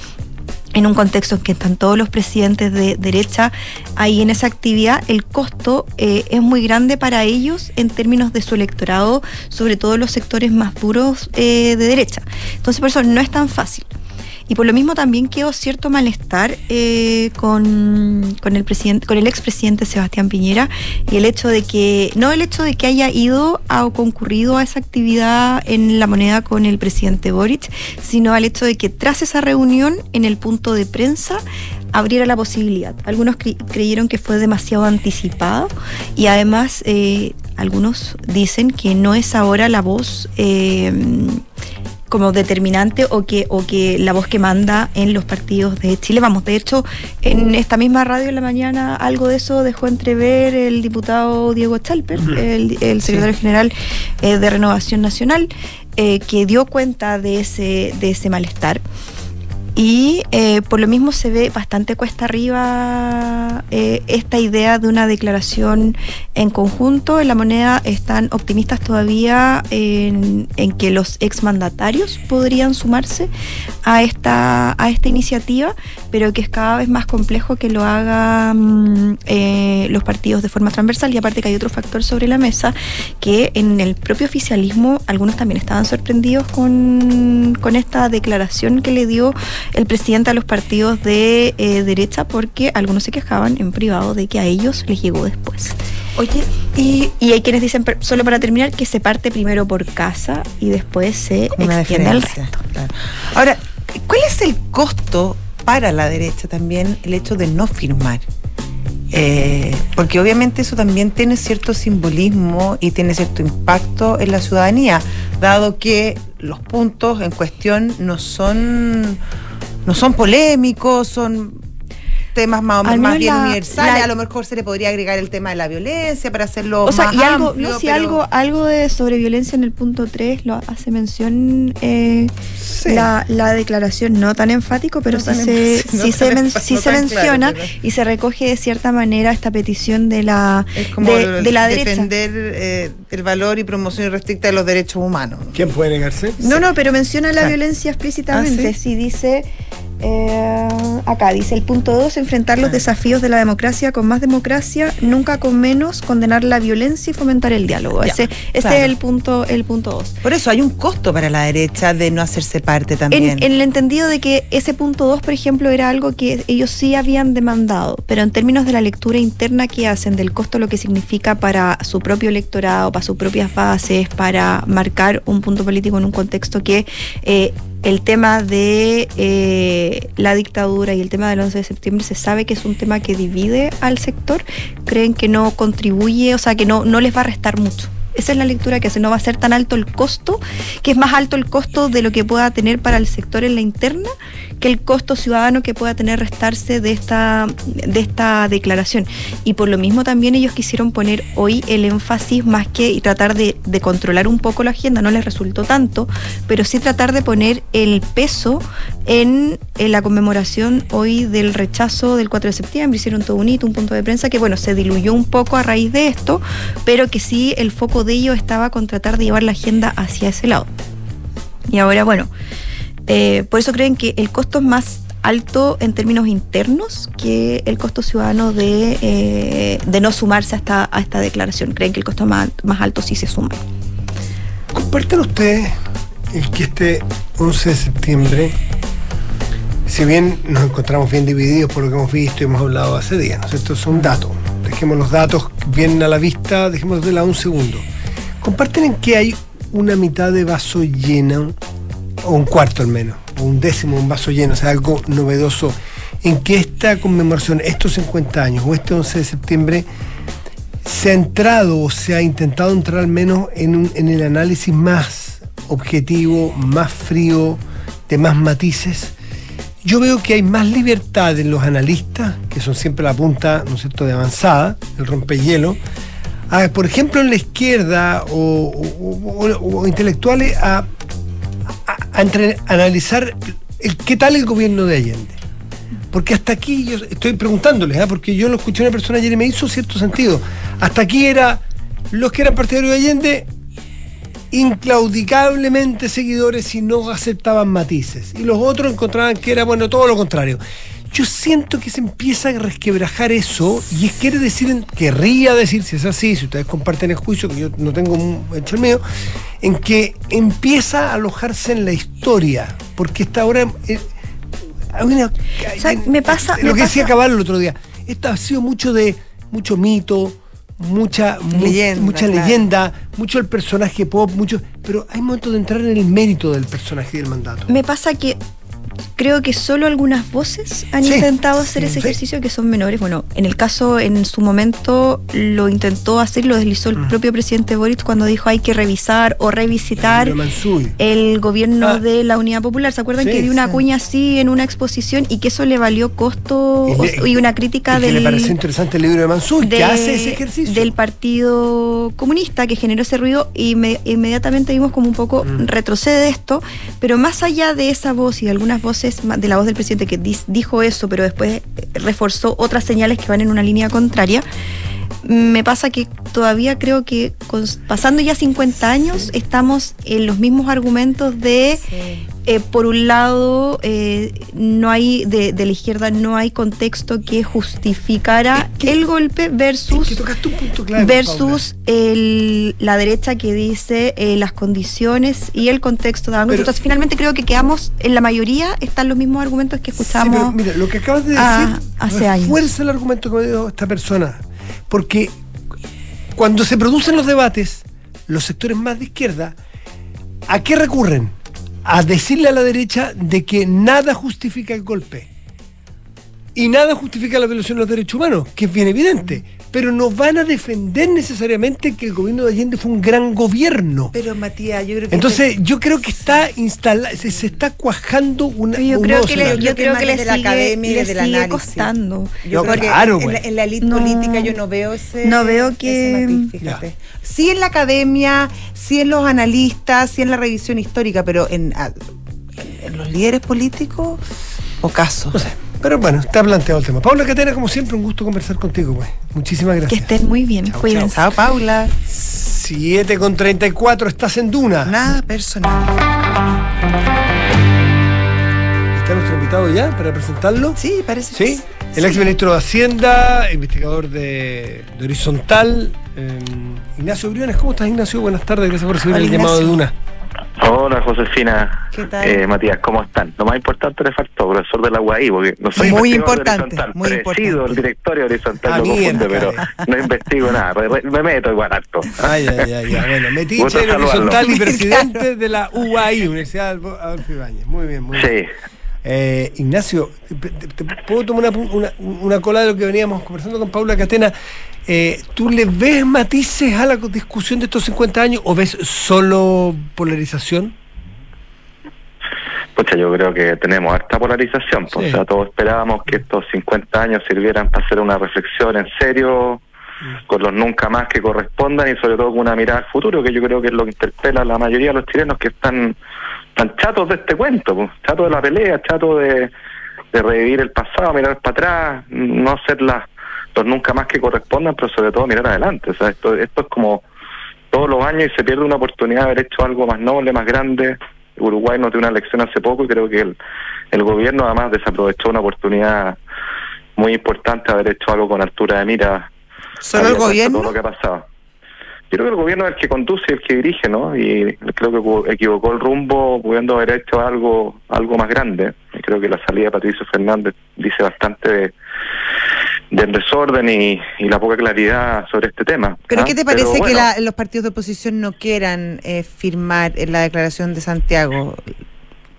S5: en un contexto en que están todos los presidentes de derecha ahí en esa actividad, el costo eh, es muy grande para ellos en términos de su electorado, sobre todo los sectores más duros eh, de derecha. Entonces, por eso no es tan fácil. Y por lo mismo también quedó cierto malestar eh, con, con el presidente, expresidente Sebastián Piñera y el hecho de que, no el hecho de que haya ido o concurrido a esa actividad en la moneda con el presidente Boric, sino al hecho de que tras esa reunión en el punto de prensa abriera la posibilidad. Algunos cre- creyeron que fue demasiado anticipado y además eh, algunos dicen que no es ahora la voz eh, como determinante o que, o que la voz que manda en los partidos de Chile. Vamos, de hecho, en esta misma radio en la mañana algo de eso dejó entrever el diputado Diego Chalper, el, el secretario general eh, de Renovación Nacional, eh, que dio cuenta de ese, de ese malestar. Y eh, por lo mismo se ve bastante cuesta arriba eh, esta idea de una declaración en conjunto. En la moneda están optimistas todavía en, que los exmandatarios podrían sumarse a esta, a esta iniciativa, pero que es cada vez más complejo que lo hagan eh, los partidos de forma transversal. Y aparte que hay otro factor sobre la mesa, que en el propio oficialismo algunos también estaban sorprendidos con, con esta declaración que le dio el presidente a los partidos de eh, derecha porque algunos se quejaban en privado de que a ellos les llegó después.
S3: Oye,
S5: Y, y hay quienes dicen, solo para terminar, que se parte primero por casa y después se extiende al resto.
S3: claro. Ahora, ¿cuál es el costo para la derecha también el hecho de no firmar? Eh, porque obviamente eso también tiene cierto simbolismo y tiene cierto impacto en la ciudadanía, dado que los puntos en cuestión no son, no son polémicos, son temas más, o menos más bien
S5: la-
S3: universales.
S5: la-
S3: a lo mejor se le podría agregar el tema de la violencia para hacerlo
S5: O sea,
S3: más
S5: y algo,
S3: amplio,
S5: no, si
S3: pero-
S5: algo, algo de sobre violencia en el punto 3 lo hace mención eh,
S3: Sí.
S5: la, la declaración, no tan enfático, pero
S3: No
S5: sí se,
S3: no
S5: sí
S3: tan
S5: se, men-
S3: enfático,
S5: sí
S3: no
S5: se
S3: tan claro,
S5: menciona
S3: pero-
S5: y se recoge de cierta manera esta petición de la,
S3: Es como
S5: de, de la derecha.
S3: defender eh, el valor y promoción irrestricta de los derechos humanos.
S2: ¿Quién puede negarse?
S5: No, no, pero menciona la
S3: Claro.
S5: violencia explícitamente.
S3: ¿Ah, sí?
S5: sí? dice. Eh, acá dice el punto 2, enfrentar los desafíos de la democracia con más democracia, nunca con menos, condenar la violencia y fomentar el diálogo.
S3: Ya,
S5: ese ese
S3: claro.
S5: es el punto el punto 2.
S3: Por eso hay un costo para la derecha de no hacerse parte también.
S5: En, en el entendido de que ese punto 2, por ejemplo, era algo que ellos sí habían demandado, pero en términos de la lectura interna que hacen del costo, lo que significa para su propio electorado, para sus propias bases, para marcar un punto político en un contexto que eh, el tema de eh, la dictadura y el tema del 11 de septiembre se sabe que es un tema que divide al sector, creen que no contribuye, o sea, que no, no les va a restar mucho. Esa es la lectura que hace, no va a ser tan alto el costo, que es más alto el costo de lo que pueda tener para el sector en la interna que el costo ciudadano que pueda tener restarse de esta, de esta declaración. Y por lo mismo también ellos quisieron poner hoy el énfasis más que y tratar de, de controlar un poco la agenda, no les resultó tanto, pero sí tratar de poner el peso en, la conmemoración hoy del rechazo del 4 de septiembre, hicieron todo un hito, un punto de prensa que bueno, se diluyó un poco a raíz de esto, pero que sí el foco de ello estaba con tratar de llevar la agenda hacia ese lado. Y ahora, bueno, eh, por eso creen que el costo es más alto en términos internos que el costo ciudadano de, eh, de no sumarse a esta, a esta declaración. Creen que el costo más, más alto sí se suma.
S2: Compartan ustedes el que este 11 de septiembre, si bien nos encontramos bien divididos por lo que hemos visto y hemos hablado hace días, ¿no es cierto? Son datos. Dejemos los datos bien a la vista, dejemos de la un segundo. Comparten en que hay una mitad de vaso llena, o un cuarto al menos, o un décimo de un vaso lleno, o sea, algo novedoso, en que esta conmemoración, estos 50 años, o este 11 de septiembre, se ha entrado o se ha intentado entrar al menos en, un- en el análisis más objetivo, más frío, de más matices. Yo veo que hay más libertad en los analistas, que son siempre la punta, ¿no es cierto?, de avanzada, el rompehielo, a, por ejemplo, en la izquierda o, intelectuales a, analizar el, qué tal el gobierno de Allende. Porque hasta aquí yo estoy preguntándoles, ¿ah? porque yo lo escuché a una persona ayer y me hizo cierto sentido. Hasta aquí era los que eran partidarios de Allende inclaudicablemente seguidores y no aceptaban matices. Y los otros encontraban que era, bueno, todo lo contrario. Yo siento que se empieza a resquebrajar eso y es quiere decir, querría decir, si es así, si ustedes comparten el juicio, que yo no tengo hecho el mío, en que empieza a alojarse en la historia, porque esta ahora... eh, hay una-
S5: O sea, me pasa-
S2: Lo
S5: me
S2: que decía Caballo el otro día, esto ha sido mucho de mucho mito, mucha mu-
S3: Leyenda,
S2: mucha
S3: claro.
S2: leyenda, mucho el personaje pop, mucho, pero hay momentos de entrar en el mérito del personaje y del mandato.
S5: Me pasa que creo que solo algunas voces han
S2: Sí,
S5: intentado hacer ese
S2: sí.
S5: ejercicio que son menores. Bueno, en el caso, en su momento lo intentó hacer, lo deslizó el
S2: Mm.
S5: propio presidente Boric cuando dijo hay que revisar o revisitar el gobierno
S2: Ah.
S5: de la Unidad Popular. ¿Se acuerdan que dio una cuña así en una exposición y que eso le valió costo
S2: Y le-
S5: o- y una crítica
S2: Y que
S5: del,
S2: le pareció interesante el libro de Mansuy, que hace ese ejercicio.
S5: del Partido Comunista que generó ese ruido y me- inmediatamente vimos como un poco
S2: Mm.
S5: retrocede esto, pero más allá de esa voz y de algunas voces de la voz del presidente que dijo eso, pero después eh, reforzó otras señales que van en una línea contraria, me pasa que todavía creo que con- pasando ya 50 años estamos en los mismos argumentos de
S3: Sí.
S5: Eh, por un lado, eh, no hay de, de la izquierda no hay contexto que justificara
S2: Es que-
S5: el golpe
S2: Es
S5: versus
S2: que tocaste un punto clave.
S5: versus el- la derecha que dice eh, las condiciones y el contexto de la Entonces, finalmente creo que quedamos en la mayoría están los mismos argumentos que
S2: Sí,
S5: escuchamos.
S2: pero mira, lo que acabas de decir
S5: ah, hace años.
S2: el argumento que me dio esta persona. Porque cuando se producen los debates, los sectores más de izquierda, ¿a qué recurren? A decirle a la derecha de que nada justifica el golpe. Y nada justifica la violación de los derechos humanos, que es bien evidente. Pero no van a defender necesariamente que el gobierno de Allende fue un gran gobierno.
S3: Pero Matías, yo creo que
S2: Entonces, yo creo que está instalado, se, se está cuajando una.
S5: Yo
S2: un
S5: creo que le, yo creo que le
S3: desde la
S5: sigue,
S3: academia
S5: le sigue
S3: análisis.
S5: costando.
S3: Yo
S2: No,
S3: creo que
S2: claro,
S3: en, la, en la elite
S5: No.
S3: política yo no veo ese.
S5: No veo
S3: ese
S5: que-
S3: matiz, fíjate. Sí en la academia, sí en los analistas, sí en la revisión histórica, pero en, en los líderes políticos, o caso.
S2: No sé. Pero bueno, está planteado el tema. Paula Catena, como siempre, un gusto conversar contigo, güey. Muchísimas
S5: Que
S2: gracias.
S5: estén muy bien,
S2: Chao,
S5: cuídense.
S3: Chao, Paula.
S2: 7 con 34, estás en Duna.
S3: Nada personal.
S2: ¿Está nuestro invitado ya para presentarlo?
S3: Sí, parece que
S2: Sí. El ex ministro de Hacienda, investigador de, de Horizontal, eh, Ignacio Briones. ¿Cómo estás, Ignacio? Buenas tardes, gracias por recibir
S3: Hola,
S2: el llamado de. Duna.
S6: Hola Josefina,
S3: ¿Qué tal?
S6: Eh, Matías, ¿cómo están? Lo más importante le faltó, profesor de la UAI, porque no soy
S3: Muy
S6: investigador de
S3: importante,
S6: horizontal,
S3: muy
S6: presido
S3: importante.
S6: el directorio horizontal,
S2: Ah,
S6: lo confunde,
S2: mierda,
S6: pero no investigo nada, me meto igual harto.
S2: Ay, ay, ay, ay. Bueno, metiche
S6: Gusto
S2: en
S6: saludarlo.
S2: Horizontal y presidente de la UAI, Universidad Adolfo Ibáñez. Muy bien, muy bien.
S6: Sí,
S2: Eh, Ignacio, ¿te, te- puedo tomar una, una- una cola de lo que veníamos conversando con Paula Catena? Eh, ¿Tú le ves matices a la discusión de estos 50 años o ves solo polarización?
S6: Pucha, yo creo que tenemos harta polarización. pues,
S2: Sí.
S6: O sea, todos esperábamos que estos 50 años sirvieran para hacer una reflexión en serio, con los nunca más que correspondan y sobre todo con una mirada al futuro, que yo creo que es lo que interpela a la mayoría de los chilenos que están tan chatos de este cuento, pues, chatos de la pelea, chatos de, de revivir el pasado, mirar para atrás, no hacer las, los nunca más que correspondan, pero sobre todo mirar adelante. O sea, esto, esto es como todos los años y se pierde una oportunidad de haber hecho algo más noble, más grande. Uruguay no tiene una elección hace poco y creo que el, el gobierno además desaprovechó una oportunidad muy importante de haber hecho algo con altura de mira.
S3: ¿Solo el gobierno?
S6: Todo lo que ha pasado. Yo creo que el gobierno es el que conduce y el que dirige, ¿no? Y creo que equivo- equivocó el rumbo pudiendo haber hecho algo algo más grande. Y creo que la salida de Patricio Fernández dice bastante de, del desorden y, y la poca claridad sobre este tema.
S3: ¿Pero
S6: ¿ah?
S3: qué te parece que
S6: bueno,
S3: la- los partidos de oposición no quieran eh, firmar la declaración de Santiago?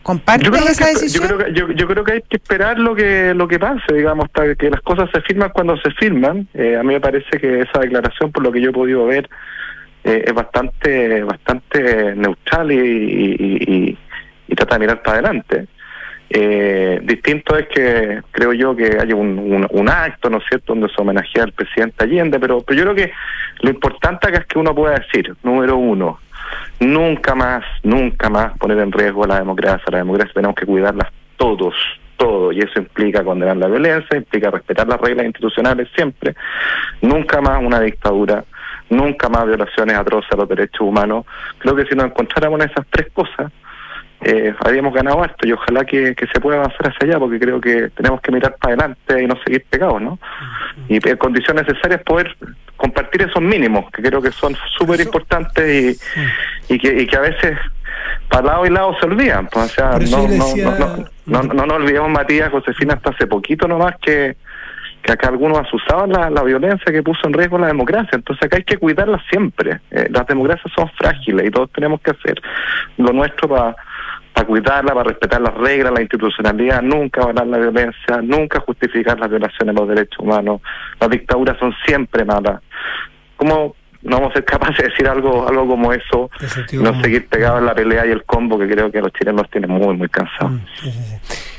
S3: ¿Compartes
S6: Yo creo,
S3: esa
S6: que, yo,
S3: decisión?
S6: creo que, yo, yo creo que hay que esperar lo que lo que pase, digamos, hasta que las cosas se firman cuando se firman. Eh, a mí me parece que esa declaración, por lo que yo he podido ver, eh, es bastante bastante neutral y, y, y- y trata de mirar para adelante. Eh, distinto es que creo yo que haya un, acto, ¿no es cierto?, donde se homenajea al presidente Allende, pero, pero yo creo que lo importante acá es que uno pueda decir, número uno, nunca más, nunca más poner en riesgo la democracia. La democracia tenemos que cuidarla todos, todos, y eso implica condenar la violencia, implica respetar las reglas institucionales siempre. Nunca más una dictadura, nunca más violaciones atroces a los derechos humanos. Creo que si nos encontráramos en esas tres cosas, eh, habríamos ganado harto y ojalá que, que se pueda avanzar hacia allá porque creo que tenemos que mirar para adelante y no seguir pegados, ¿no? Y en condiciones necesarias poder compartir esos mínimos que creo que son súper importantes y, y, que, y que a veces para lado y lado se olvidan. Pues, o sea, no, no, no, no, no, no nos olvidemos, Matías, Josefina, hasta hace poquito nomás que que acá algunos asusaban la, la violencia que puso en riesgo la democracia. Entonces acá hay que cuidarla siempre. Eh, las democracias son frágiles y todos tenemos que hacer lo nuestro para para cuidarla, para respetar las reglas, la institucionalidad, nunca avalar la violencia, nunca justificar las violaciones de los derechos humanos. Las dictaduras son siempre malas. ¿Cómo no vamos a ser capaces de decir algo algo como eso y no seguir pegados en la pelea y el combo que creo que los chilenos tienen muy, muy cansados?
S2: Mm, sí, sí, sí.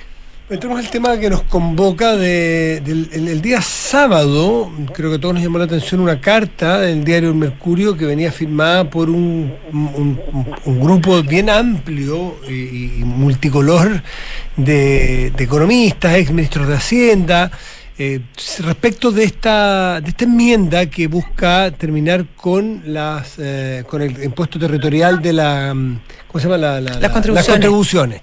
S2: Entramos al tema que nos convoca de, del el, el día sábado, creo que a todos nos llamó la atención una carta del diario El Mercurio que venía firmada por un, un- un- un grupo bien amplio y, y multicolor de, de economistas, ex ministros de Hacienda, eh, respecto de esta, de esta enmienda que busca terminar con las eh, con el impuesto territorial de la mm, ¿cómo se llama? La- la- la-
S3: contribuciones.
S2: las contribuciones.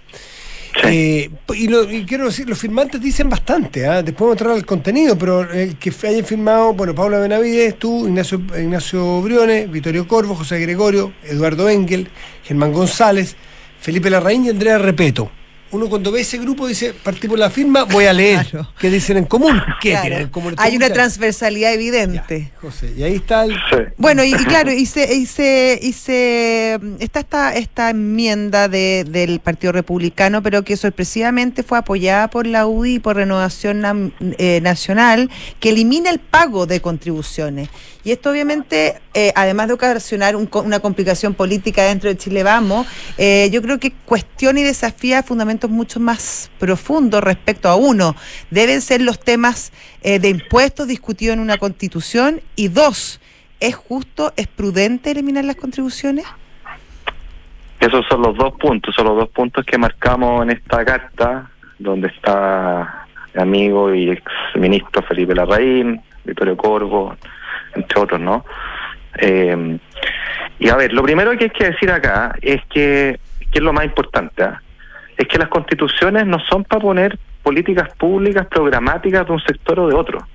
S2: Eh, y, quiero decir, los firmantes dicen bastante, ¿ah? después vamos a entrar al contenido, pero el que hayan firmado, bueno, Paula Benavides, tú, Ignacio, Ignacio Briones, Vittorio Corvo, José Gregorio, Eduardo Engel, Germán González, Felipe Larraín y Andrea Repeto. Uno cuando ve ese grupo dice, partimos la firma, voy a leer
S3: Claro.
S2: qué dicen en común. ¿Qué
S3: Claro,
S2: tienen en común?
S3: Hay una transversalidad evidente.
S2: Ya, José, y ahí está el...
S6: Sí.
S3: Bueno, y, y claro, y se, y se, y se- está esta, esta enmienda de, del Partido Republicano, pero que sorpresivamente fue apoyada por la UDI y por Renovación Nam- eh, Nacional, que elimina el pago de contribuciones. Y esto obviamente, eh, además de ocasionar un una complicación política dentro de Chile Vamos, eh, yo creo que cuestiona y desafía fundamentos mucho más profundos respecto a uno. Deben ser los temas eh, de impuestos discutidos en una constitución y dos, ¿Es justo, es prudente eliminar las contribuciones?
S6: Esos son los dos puntos, son los dos puntos que marcamos en esta carta, donde está mi amigo y ex ministro Felipe Larraín, Vittorio Corvo, entre otros, ¿no? Eh, y a ver, lo primero que hay que decir acá es que, que es lo más importante, ¿ah? es que las constituciones no son para poner políticas públicas programáticas de un sector o de otro.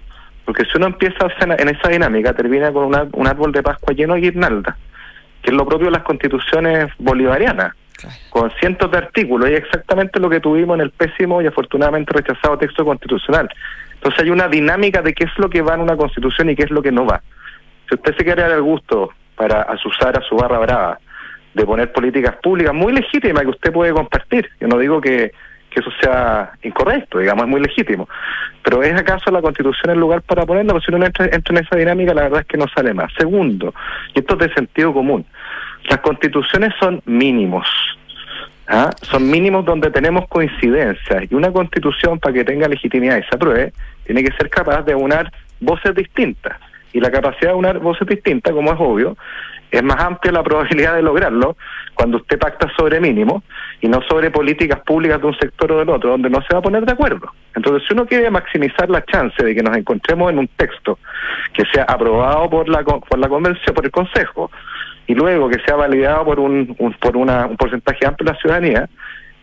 S6: Porque si uno empieza en esa dinámica, termina con una- un árbol de Pascua lleno de guirnaldas que es lo propio de las constituciones bolivarianas, con cientos de artículos, y exactamente lo que tuvimos en el pésimo y afortunadamente rechazado texto constitucional. Entonces hay una dinámica de qué es lo que va en una constitución y qué es lo que no va. Si usted se quiere dar el gusto para asusar a su barra brava de poner políticas públicas muy legítimas que usted puede compartir, yo no digo que, eso sea incorrecto, digamos, es muy legítimo, pero ¿es acaso la constitución el lugar para ponerla? Pues si uno entra en esa dinámica, la verdad es que no sale más. Segundo, y esto es de sentido común, las constituciones son mínimos. ¿Ah? son mínimos donde tenemos coincidencias y una constitución para que tenga legitimidad y se apruebe tiene que ser capaz de unar voces distintas y la capacidad de unar voces distintas, como es obvio, es más amplia la probabilidad de lograrlo cuando usted pacta sobre mínimos y no sobre políticas públicas de un sector o del otro, donde no se va a poner de acuerdo. Entonces, si uno quiere maximizar la chance de que nos encontremos en un texto que sea aprobado por la, por la convención, por el Consejo, y luego que sea validado por un, por una, un porcentaje amplio de la ciudadanía,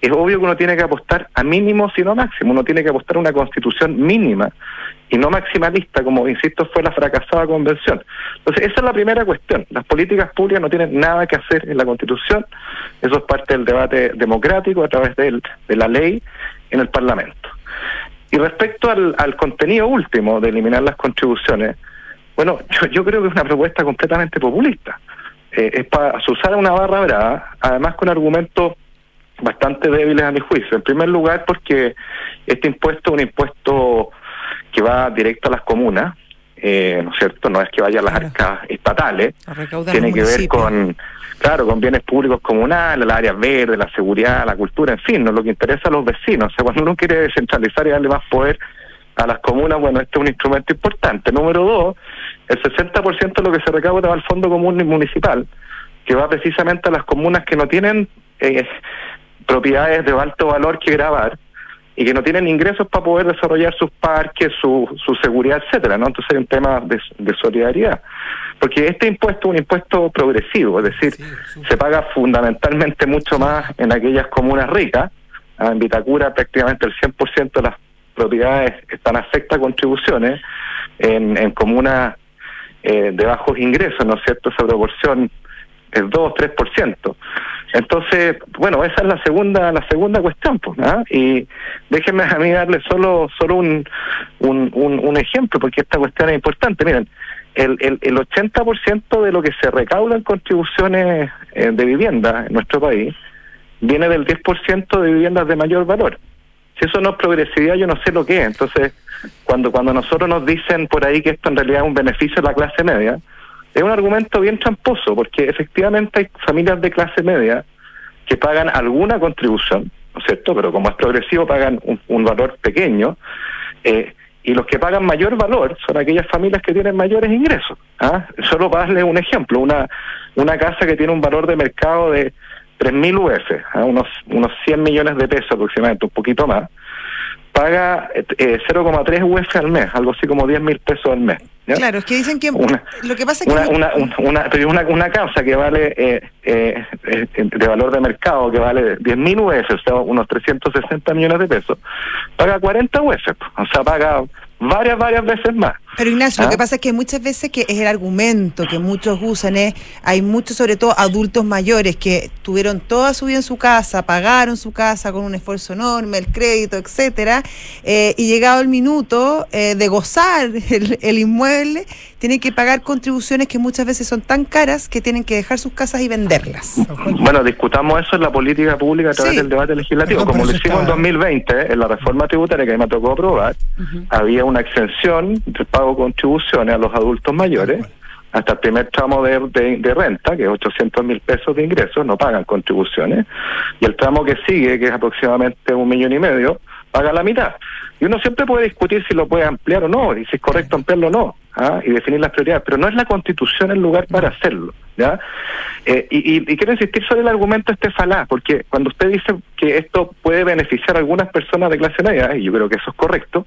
S6: es obvio que uno tiene que apostar a mínimo, sino máximo. Uno tiene que apostar a una constitución mínima y no maximalista, como insisto, fue la fracasada convención. Entonces, esa es la primera cuestión. Las políticas públicas no tienen nada que hacer en la constitución. Eso es parte del debate democrático a través de, de la ley en el Parlamento. Y respecto al, al contenido último de eliminar las contribuciones, bueno, yo, yo creo que es una propuesta completamente populista. Eh, es para usar una barra brava, además con argumentos bastante débiles a mi juicio. En primer lugar, porque este impuesto es un impuesto que va directo a las comunas, eh, ¿no es cierto? No es que vaya a las arcas estatales, tiene que ver con, claro, con bienes públicos comunales, las áreas verdes, la seguridad, la cultura, en fin, no lo que interesa a los vecinos. O sea, cuando uno quiere descentralizar y darle más poder a las comunas, bueno, este es un instrumento importante. Número dos, el 60% de lo que se recauda va al Fondo Común Municipal, que va precisamente a las comunas que no tienen eh, propiedades de alto valor que grabar y que no tienen ingresos para poder desarrollar sus parques, su, su seguridad, etcétera, ¿no? Entonces hay un tema de, de solidaridad. Porque este impuesto es un impuesto progresivo, es decir, se paga fundamentalmente mucho más en aquellas comunas ricas. Ah, en Vitacura prácticamente el 100% de las propiedades están afectas a contribuciones. En, en comunas eh, de bajos ingresos, ¿no es cierto? Esa proporción es 2 3%. Entonces, bueno, esa es la segunda la segunda cuestión, pues, ¿ah? Y déjenme a mí darle solo solo un, un, un, ejemplo, porque esta cuestión es importante. Miren, el, el, el 80% de lo que se recauda en contribuciones eh, de vivienda en nuestro país viene del 10% de viviendas de mayor valor. Si eso no es progresividad, yo no sé lo que es. Entonces, cuando, cuando nosotros nos dicen por ahí que esto en realidad es un beneficio de la clase media, es un argumento bien tramposo, porque efectivamente hay familias de clase media que pagan alguna contribución, ¿no es cierto? Pero como es progresivo, pagan un, valor pequeño. Eh, y los que pagan mayor valor son aquellas familias que tienen mayores ingresos. ¿ah? Solo para darle un ejemplo, una, una casa que tiene un valor de mercado de 3.000 UF, ¿ah? unos, unos 100 millones de pesos aproximadamente, un poquito más, paga eh, 0,3 UF al mes, algo así como 10 mil pesos al mes.
S3: Claro, es que dicen que lo que pasa es
S6: que... Una, una, una, una, casa que vale eh, eh, eh, de valor de mercado que vale 10 mil UF, o sea, unos 360 millones de pesos, paga 40 UF, o sea, paga varias, varias veces más.
S3: Pero Ignacio, lo que
S6: ¿Ah?
S3: pasa es que muchas veces que es el argumento que muchos usan es, hay muchos, sobre todo adultos mayores, que tuvieron toda su vida en su casa, pagaron su casa con un esfuerzo enorme, el crédito, etcétera, eh, y llegado el minuto eh, de gozar el, el, inmueble, tienen que pagar contribuciones que muchas veces son tan caras que tienen que dejar sus casas y venderlas.
S6: Bueno, discutamos eso en la política pública a través sí. del debate legislativo. Como lo hicimos en 2020, en la reforma tributaria que a mí me tocó aprobar, uh -huh. había una exención del pago contribuciones a los adultos mayores. Hasta el primer tramo de, de, de renta, que es 800 mil pesos de ingresos, no pagan contribuciones. Y el tramo que sigue, que es aproximadamente un millón y medio, paga la mitad. Y uno siempre puede discutir si lo puede ampliar o no, y si es correcto ampliarlo o no, ¿ah? y definir las prioridades, pero no es la constitución el lugar para hacerlo. ¿ya? Eh, y, y, y, quiero insistir sobre el argumento este falaz, porque cuando usted dice que esto puede beneficiar a algunas personas de clase media, y yo creo que eso es correcto,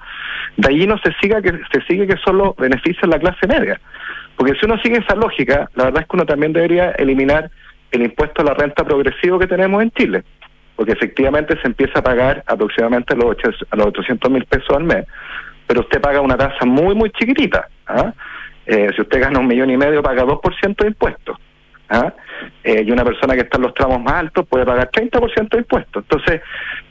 S6: de allí no se siga que se sigue que solo beneficia a la clase media. Porque si uno sigue esa lógica, la verdad es que uno también debería eliminar el impuesto a la renta progresivo que tenemos en Chile porque efectivamente se empieza a pagar aproximadamente a los, a los 800 mil pesos al mes, pero usted paga una tasa muy, muy chiquitita. ¿ah? Eh, si usted gana un millón y medio, paga 2% de impuestos. ¿ah? Eh, y una persona que está en los tramos más altos puede pagar 30% de impuestos. Entonces,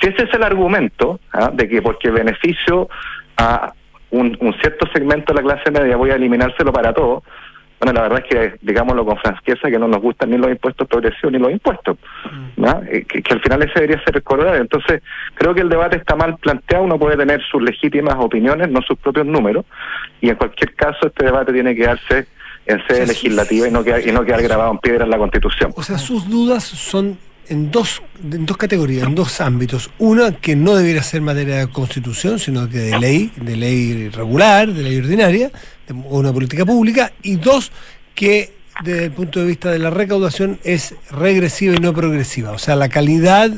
S6: si ese es el argumento ¿ah? de que porque beneficio a un, un cierto segmento de la clase media voy a eliminárselo para todos, bueno, la verdad es que, digámoslo con franqueza, que no nos gustan ni los impuestos progresivos ni los impuestos, ¿no? que, que, al final ese debería ser recordado. Entonces, creo que el debate está mal planteado, uno puede tener sus legítimas opiniones, no sus propios números, y en cualquier caso este debate tiene que darse en sede o sea, legislativa y no quedar, y no quedar grabado en piedra en la Constitución.
S2: O sea, sus dudas son en dos, en dos categorías, en dos ámbitos. Una que no debiera ser materia de constitución, sino que de ley, de ley regular, de ley ordinaria, una política pública. Y dos, que desde el punto de vista de la recaudación es regresiva y no progresiva. O sea, la calidad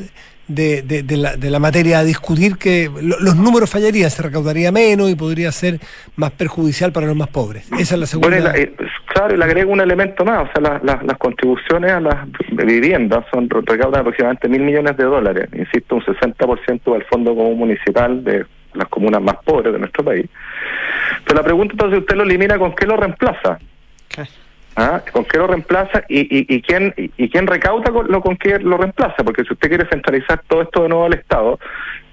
S2: de, de- la, de la materia a discutir que lo- los números fallarían, se recaudaría menos y podría ser más perjudicial para los más pobres. Esa es la segunda.
S6: Bueno, y la- claro, y le agrego un elemento más, o sea, la- la- las contribuciones a las viviendas son recaudan aproximadamente mil millones de dólares, insisto, un 60% del Fondo Común Municipal de las comunas más pobres de nuestro país. Pero la pregunta entonces, ¿usted lo elimina con qué lo reemplaza? ¿Ah? ¿Con qué lo reemplaza y, y, y quién y, y quién recauda con, lo, con qué lo reemplaza? Porque si usted quiere centralizar todo esto de nuevo al Estado,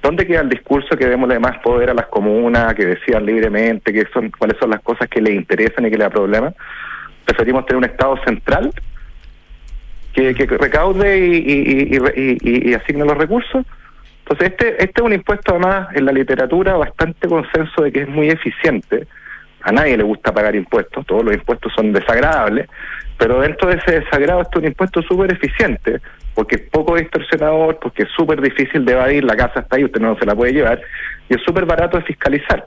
S6: ¿dónde queda el discurso que démosle más poder a las comunas, que decidan libremente que son cuáles son las cosas que les interesan y que les da problemas? Preferimos tener un Estado central que, que recaude y, y, y, y- y- y asigne los recursos. Entonces, este, este es un impuesto, además, en la literatura, bastante consenso de que es muy eficiente. A nadie le gusta pagar impuestos, todos los impuestos son desagradables, pero dentro de ese desagrado este es un impuesto súper eficiente, porque es poco distorsionador, porque es súper difícil de evadir, la casa está ahí, usted no se la puede llevar, y es súper barato de fiscalizar.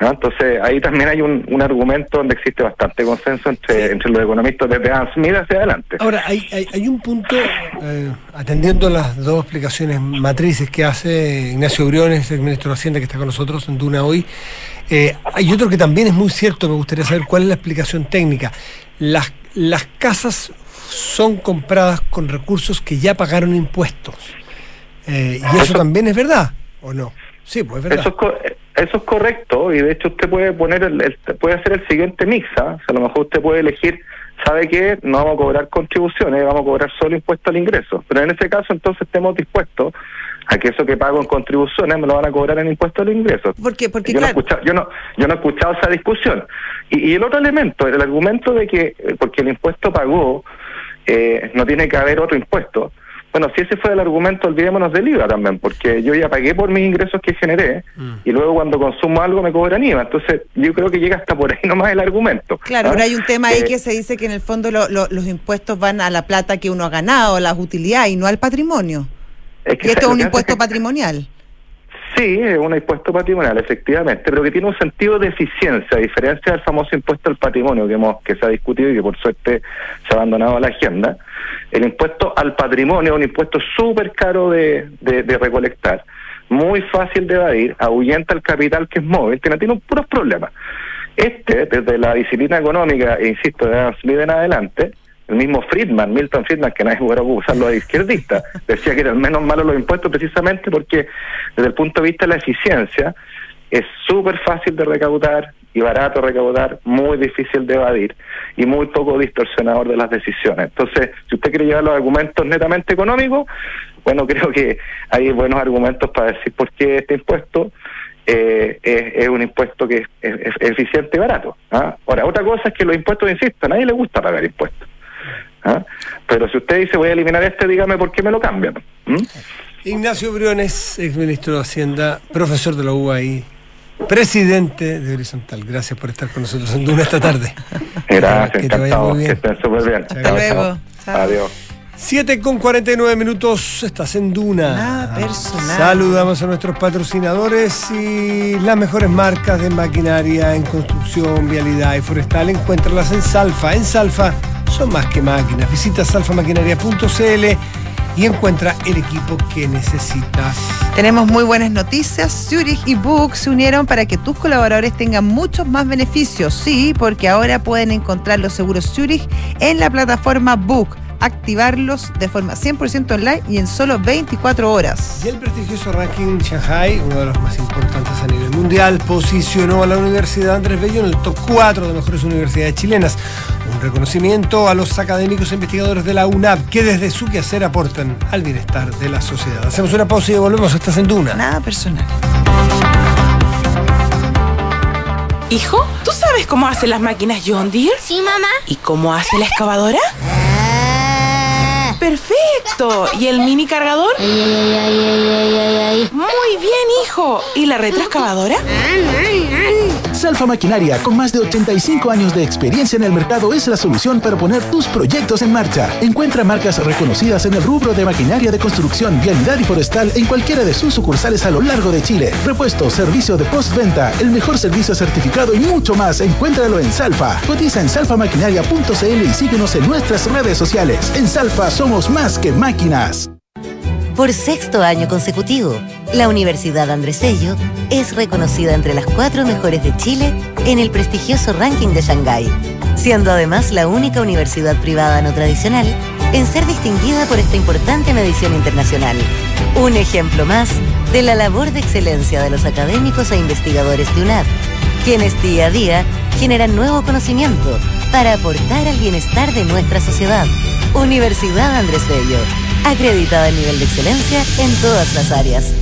S6: ¿No? Entonces, ahí también hay un, un argumento donde existe bastante consenso entre, entre los economistas desde Adam Smith hacia adelante.
S2: Ahora, hay, hay, hay un punto, eh, atendiendo las dos explicaciones matrices que hace Ignacio Briones, el ministro de Hacienda que está con nosotros en Duna hoy, eh, hay otro que también es muy cierto, me gustaría saber cuál es la explicación técnica. Las, las casas son compradas con recursos que ya pagaron impuestos. Eh, y eso
S6: Eso-
S2: también es verdad, ¿o no? Sí, pues es verdad.
S6: Eso eso es correcto y de hecho usted puede poner el, el- puede hacer el siguiente mix, ¿ah? O sea, a lo mejor usted puede elegir, ¿sabe qué? No vamos a cobrar contribuciones, vamos a cobrar solo impuesto al ingreso. Pero en ese caso entonces estemos dispuestos a que eso que pago en contribuciones me lo van a cobrar en impuesto al ingreso.
S3: Porque, porque
S6: yo, no he
S3: claro,
S6: escuchado, yo, no, yo no he escuchado esa discusión. Y, y el otro elemento, el argumento de que eh, porque el impuesto pagó, eh, no tiene que haber otro impuesto. Bueno, si ese fue el argumento, olvidémonos del IVA también, porque yo ya pagué por mis ingresos que generé y luego cuando consumo algo me cobran IVA. Entonces, yo creo que llega hasta por ahí nomás el argumento.
S3: Claro,
S6: ¿ah?
S3: pero hay un tema ahí
S6: Eh,
S3: que se dice que en el fondo lo- lo- los impuestos van a la plata que uno ha ganado, a las utilidades y no al patrimonio.
S6: es que
S3: Y esto es un impuesto
S6: es que-
S3: patrimonial.
S6: Sí, es un impuesto patrimonial, efectivamente, pero que tiene un sentido de eficiencia, a diferencia del famoso impuesto al patrimonio que hemos que se ha discutido y que por suerte se ha abandonado a la agenda. El impuesto al patrimonio es un impuesto súper caro de, de, de recolectar, muy fácil de evadir, ahuyenta el capital que es móvil, que no tiene puros problemas. Este, desde la disciplina económica, e insisto, de Adam Smith en adelante, el mismo Friedman, Milton Friedman, que nadie pudiera usarlo de izquierdista, decía que eran menos malos los impuestos precisamente porque desde el punto de vista de la eficiencia es súper fácil de recaudar y barato recaudar, muy difícil de evadir y muy poco distorsionador de las decisiones. Entonces, si usted quiere llevar los argumentos netamente económicos, bueno, creo que hay buenos argumentos para decir por qué este impuesto eh, es, es un impuesto que es, eficiente y barato. ¿ah? Ahora, otra cosa es que los impuestos, insisto, a nadie le gusta pagar impuestos. ¿ah? Pero si usted dice voy a eliminar este, dígame por qué me lo cambian.
S2: Ignacio Briones, ex ministro de Hacienda, profesor de la UAI, presidente de Horizontal. Gracias por estar con nosotros en Duna esta tarde.
S6: Gracias,
S2: Que te vaya
S6: encantado.
S2: muy
S6: Que
S2: bien.
S6: estén súper bien.
S2: Hasta
S3: luego.
S6: Adiós.
S2: 7 con 49 minutos, estás en Duna.
S3: Nada personal.
S2: Saludamos a nuestros patrocinadores y las mejores marcas de maquinaria en construcción, vialidad y forestal. Encuéntralas en Salfa. En Salfa son más que máquinas. Visita salfamaquinaria.cl y encuentra el equipo que necesitas.
S3: Tenemos muy buenas noticias. Zurich y Book se unieron para que tus colaboradores tengan muchos más beneficios. Sí, porque ahora pueden encontrar los seguros Zurich en la plataforma Book, activarlos de forma 100% online y en solo 24 horas.
S2: Y el prestigioso ranking Shanghai, uno de los más importantes a nivel mundial, posicionó a la Universidad Andrés Bello en el top 4 de mejores universidades chilenas. Un reconocimiento a los académicos e investigadores de la UNAP que desde su quehacer aportan al bienestar de la sociedad. Hacemos una pausa y volvemos. Estás en Duna.
S3: Nada personal.
S7: Hijo, ¿tú sabes cómo hacen las máquinas John Deere?
S8: Sí, mamá.
S7: ¿Y cómo hace la excavadora? Perfecto. ¿Y el mini cargador?
S8: Ay, ay, ay.
S7: Muy bien, hijo. ¿Y la retroexcavadora?
S9: Salfa Maquinaria, con más de 85 años de experiencia en el mercado, es la solución para poner tus proyectos en marcha. Encuentra marcas reconocidas en el rubro de maquinaria de construcción, vialidad y forestal en cualquiera de sus sucursales a lo largo de Chile. Repuesto, servicio de postventa, el mejor servicio certificado y mucho más. Encuéntralo en Salfa. Cotiza en salfamaquinaria.cl y síguenos en nuestras redes sociales. En Salfa somos más que máquinas.
S10: Por sexto año consecutivo, la Universidad Andrés Bello es reconocida entre las cuatro mejores de Chile en el prestigioso ranking de Shanghái, siendo además la única universidad privada no tradicional en ser distinguida por esta importante medición internacional. Un ejemplo más de la labor de excelencia de los académicos e investigadores de UNAP, quienes día a día generan nuevo conocimiento para aportar al bienestar de nuestra sociedad. Universidad Andrés Bello, acreditada en nivel de excelencia en todas las áreas.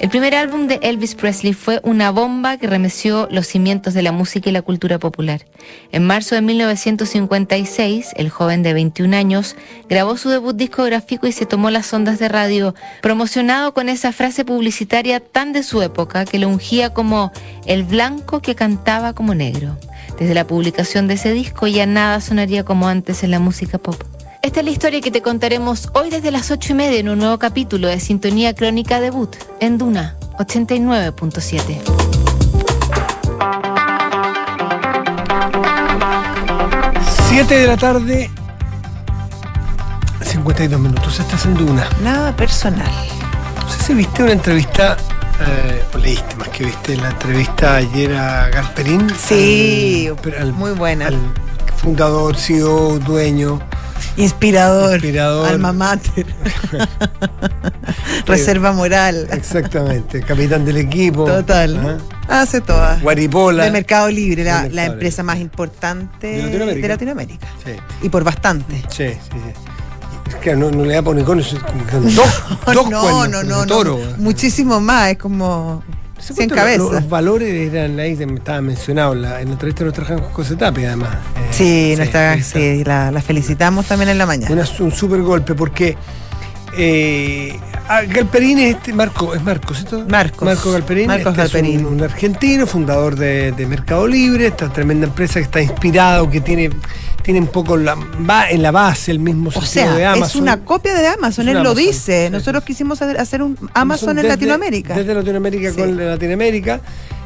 S11: El primer álbum de Elvis Presley fue una bomba que remeció los cimientos de la música y la cultura popular. En marzo de 1956, el joven de 21 años grabó su debut discográfico y se tomó las ondas de radio, promocionado con esa frase publicitaria tan de su época que lo ungía como el blanco que cantaba como negro. Desde la publicación de ese disco ya nada sonaría como antes en la música pop. Esta es la historia que te contaremos hoy desde las 8 y media en un nuevo capítulo de Sintonía Crónica Debut en Duna 89.7.
S2: Siete de la tarde, 52 minutos. Estás en Duna.
S3: Nada personal.
S2: No sé si viste una entrevista, eh, o leíste más que viste la entrevista ayer a Galperín.
S3: Sí,
S2: al- al-
S3: muy buena.
S2: al fundador, CEO, dueño.
S3: Inspirador.
S2: Inspirador.
S3: Alma mater. Reserva moral.
S2: Exactamente, capitán del equipo.
S3: Total. Hace todas.
S2: Guaripola.
S3: De Mercado Libre, la,
S2: De Mercado
S3: la
S2: Libre.
S3: empresa más importante
S2: De Latinoamérica.
S3: de Latinoamérica.
S2: Sí,
S3: Y por bastante.
S2: sí, sí. sí. No, no le da por unicornio, es como que son dos, dos
S3: no,
S2: cuernos,
S3: no, no,
S2: de toro.
S3: no. Muchísimo más. Es como
S2: ¿Se
S3: 100
S2: cuenta? Los, los valores eran ahí, estaba mencionado en la, en la entrevista de nuestra Jan José Tapia, además. Eh,
S3: Sí, nuestra, sí, la, la felicitamos también en la mañana.
S2: Una- un super golpe porque eh, Galperín es este, Marco, es Marco, ¿cierto?
S3: Marcos.
S2: Marco Galperín.
S3: Marcos
S2: este es un, un argentino, fundador de, de Mercado Libre, esta tremenda empresa que está inspirado, que tiene, tiene un poco la, va en la base el mismo
S3: O sea,
S2: de
S3: es
S2: Amazon.
S3: una copia de Amazon,
S2: Es
S3: él lo dice.
S2: sí,
S3: Nosotros quisimos hacer- un Amazon, en
S2: desde-
S3: Latinoamérica.
S2: Desde Latinoamérica
S3: Sí.
S2: con Latinoamérica.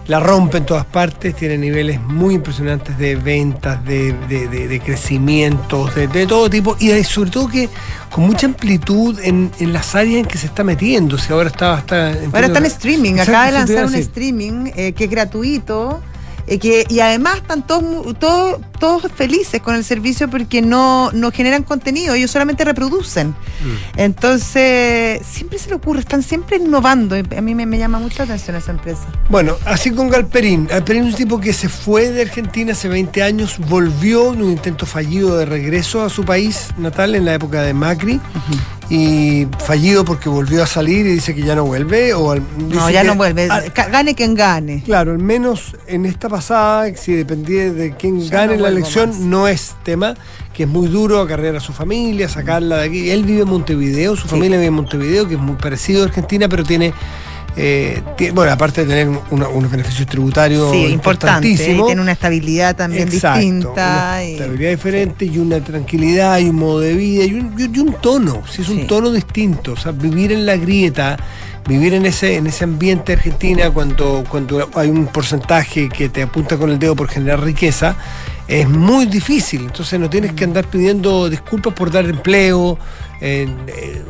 S2: La rompe en todas partes, tiene niveles muy impresionantes de ventas, de, de, de- de crecimientos, de, de todo tipo, y sobre todo que con mucha amplitud en, en las áreas en que se está metiendo. Si ahora está, está
S3: Ahora está en streaming, acaba de lanzar un streaming eh, que es gratuito. Eh, que, y además están todos, todos, todos felices con el servicio porque no, no generan contenido, ellos solamente reproducen.
S2: Mm.
S3: Entonces, siempre se le ocurre, están siempre innovando. A mí me, me llama mucho la atención esa empresa.
S2: Bueno, así con Galperín. Galperín es un tipo que se fue de Argentina hace 20 años, volvió en un intento fallido de regreso a su país natal en la época de Macri. Y fallido porque volvió a salir y dice que ya no vuelve. O al-
S3: No, ya
S2: que-
S3: no vuelve. Gane quien gane.
S2: Claro, al menos en esta pasada, si dependía de quién
S3: Ya
S2: gane
S3: no
S2: la elección,
S3: más.
S2: no es tema, que es muy duro acarrear a su familia, sacarla de aquí. Él vive en Montevideo, su familia vive en Montevideo, que es muy parecido a Argentina, pero tiene eh, bueno, aparte de tener una- unos beneficios tributarios
S3: Sí, importante. Y
S2: importantísimos,
S3: tiene una estabilidad también
S2: Exacto,
S3: distinta.
S2: Una
S3: y-
S2: estabilidad diferente y una tranquilidad y un modo de vida y un, y tono, si es un tono distinto. O sea, vivir en la grieta, vivir en ese, en ese ambiente Argentina cuando, cuando hay un porcentaje que te apunta con el dedo por generar riqueza, es muy difícil. Entonces no tienes que andar pidiendo disculpas por dar empleo, eh, eh,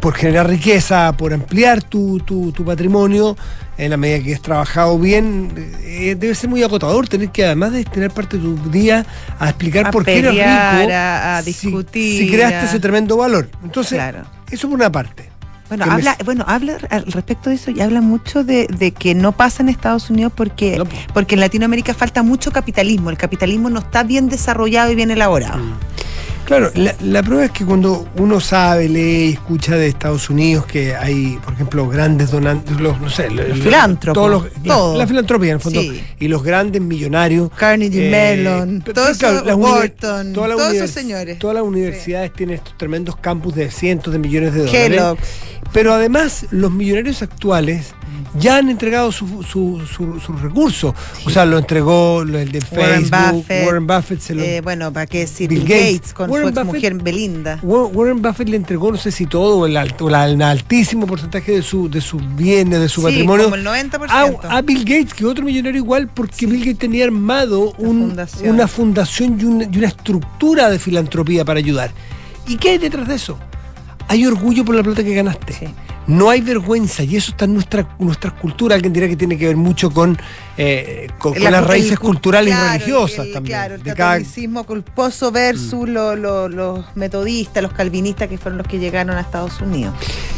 S2: por generar riqueza, por ampliar tu, tu- tu patrimonio, en la medida que has trabajado bien, eh, debe ser muy agotador tener que además de destinar parte de tu día a explicar
S3: A
S2: por qué eres rico,
S3: a- discutir,
S2: si, creaste ese tremendo valor. Entonces,
S3: Claro.
S2: eso por una parte.
S3: Bueno,
S2: me-
S3: habla, bueno, habla al respecto de eso y habla mucho de, de que no pasa en Estados Unidos porque, porque en Latinoamérica falta mucho capitalismo. El capitalismo no está bien desarrollado y bien elaborado.
S2: Mm. Claro, la, la prueba es que cuando uno sabe, lee y escucha de Estados Unidos que hay, por ejemplo, grandes donantes, los, no sé, los,
S3: filántropos,
S2: todos los- la-
S3: todo.
S2: La, filantropía, en el fondo,
S3: Sí.
S2: y los grandes millonarios.
S3: Carnegie
S2: eh,
S3: Mellon,
S2: pe-
S3: todo
S2: pe- claro,
S3: Wharton, todos esos señores.
S2: Todas las universidades tienen estos tremendos campus de cientos de millones de dólares.
S3: Kellogg's.
S2: Pero además, los millonarios actuales ya han entregado su- su- su- sus recursos. O sea, lo entregó el de
S3: Warren
S2: Facebook,
S3: Buffett,
S2: Warren Buffett se lo
S3: eh, bueno, ¿para qué decir?
S2: Bill
S3: Bill,
S2: Gates.
S3: Gates, con
S2: Warren
S3: su ex
S2: Buffett-
S3: Belinda.
S2: Wa- Warren Buffett le entregó, no sé si todo, el, alt- o la- el altísimo porcentaje de su, de sus bienes, de su
S3: Sí,
S2: patrimonio.
S3: como el 90%.
S2: A, a Bill Gates, que otro millonario igual, porque Bill Gates tenía armado un-
S3: fundación.
S2: una fundación y una, y una estructura de filantropía para ayudar. ¿Y qué hay detrás de eso? Hay orgullo por la plata que ganaste. No hay vergüenza y eso está en nuestra, nuestra cultura. Alguien dirá que tiene que ver mucho con, eh, con, con
S3: La-
S2: las raíces
S3: cu-
S2: culturales
S3: claro,
S2: y religiosas
S3: el-
S2: también.
S3: Claro, el
S2: de cada- Mm.
S3: catolicismo culposo versus lo- lo- los metodistas, los calvinistas que fueron los que llegaron a Estados Unidos.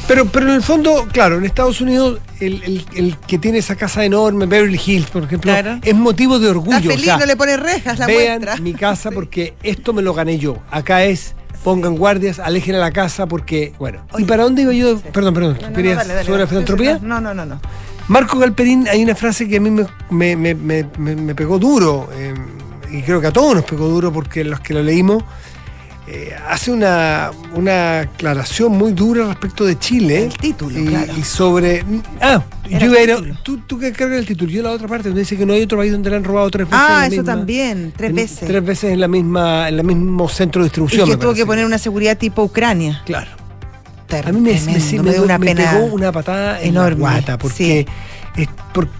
S2: Pero, pero en el fondo, claro, en Estados Unidos, el, el- el que tiene esa casa enorme, Beverly Hills, por ejemplo,
S3: Claro.
S2: es motivo de orgullo.
S3: Está feliz,
S2: o sea,
S3: no le pone rejas, la
S2: vean
S3: muestra.
S2: mi casa porque esto me lo gané yo. Acá es, pongan guardias, alejen a la casa porque, bueno. ¿Y para dónde iba yo? Perdón, perdón.
S3: No, no, no,
S2: ¿Querías
S3: dale, dale,
S2: sobre la filantropía?
S3: No, no, no, no.
S2: Marco Galperín, hay una frase que a mí me, me- me- me- me- me pegó duro, eh, y creo que a todos nos pegó duro porque los que lo leímos, eh, hace una, una aclaración muy dura respecto de Chile. El
S3: título,
S2: y,
S3: claro.
S2: y sobre... Ah,
S3: Era
S2: yo iba a ir a-
S3: el título.
S2: tú, tú que cargas el título, yo la otra parte, donde dice que no hay otro país donde le han robado tres veces.
S3: Ah, eso
S2: misma-
S3: también, tres
S2: en-
S3: veces.
S2: Tres veces en la misma, en el mismo centro de
S3: y
S2: distribución.
S3: que
S2: me
S3: tuvo que poner una seguridad tipo Ucrania.
S2: Claro.
S3: Ter-
S2: A mí me, me-
S3: dio una
S2: me
S3: pena
S2: pegó una patada en
S3: enorme,
S2: la guata, porque, es porque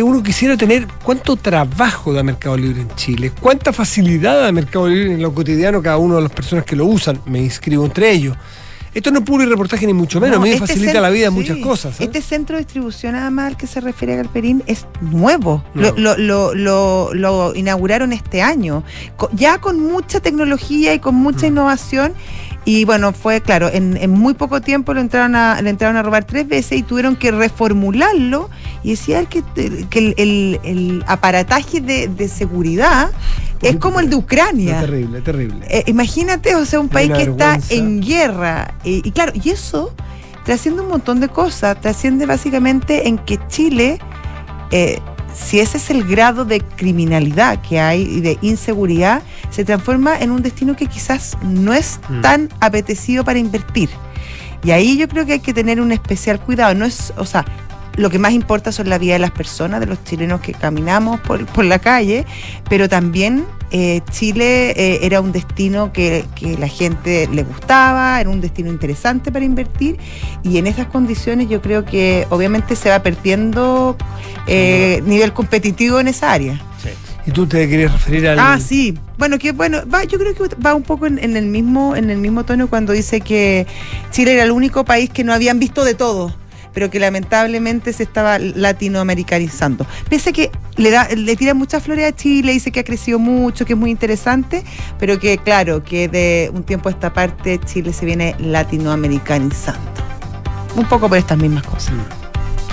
S2: uno quisiera tener cuánto trabajo da Mercado Libre en Chile, cuánta facilidad da Mercado Libre en lo cotidiano cada uno de las personas que lo usan, me inscribo entre ellos. Esto no es puro reportaje ni mucho menos,
S3: No,
S2: a mí me
S3: este
S2: facilita la vida en
S3: sí,
S2: muchas cosas. ¿eh?
S3: Este centro de distribución, además, al que se refiere Galperín, es nuevo.
S2: Nuevo.
S3: Lo, lo- lo- lo inauguraron este año. Ya con mucha tecnología y con mucha
S2: Mm.
S3: innovación. Y bueno, fue claro, en, en muy poco tiempo lo entraron a, le entraron a robar tres veces y tuvieron que reformularlo. Y decía que, que el, el- el aparataje de, de seguridad es como el de Ucrania.
S2: No, terrible, terrible.
S3: Eh, imagínate, o sea, un país que está en guerra. Eh, y claro, y eso trasciende un montón de cosas. Trasciende básicamente en que Chile, eh, si ese es el grado de criminalidad que hay y de inseguridad, se transforma en un destino que quizás no es
S2: Mm.
S3: tan apetecido para invertir. Y ahí yo creo que hay que tener un especial cuidado. No es, o sea, lo que más importa son la vida de las personas, de los chilenos que caminamos por, por la calle, pero también eh, Chile eh, era un destino que, que la gente le gustaba, era un destino interesante para invertir y en esas condiciones yo creo que obviamente se va perdiendo eh, nivel competitivo en esa área.
S2: ¿Y tú te querías referir al...?
S3: Ah, sí. Bueno, que bueno, va, yo creo que va un poco en, en el mismo, en el mismo tono cuando dice que Chile era el único país que no habían visto de todo, pero que lamentablemente se estaba latinoamericanizando. Pese a que le da, le tira muchas flores a Chile, dice que ha crecido mucho, que es muy interesante, pero que claro, que de un tiempo a esta parte Chile se viene latinoamericanizando. Un poco por estas mismas cosas.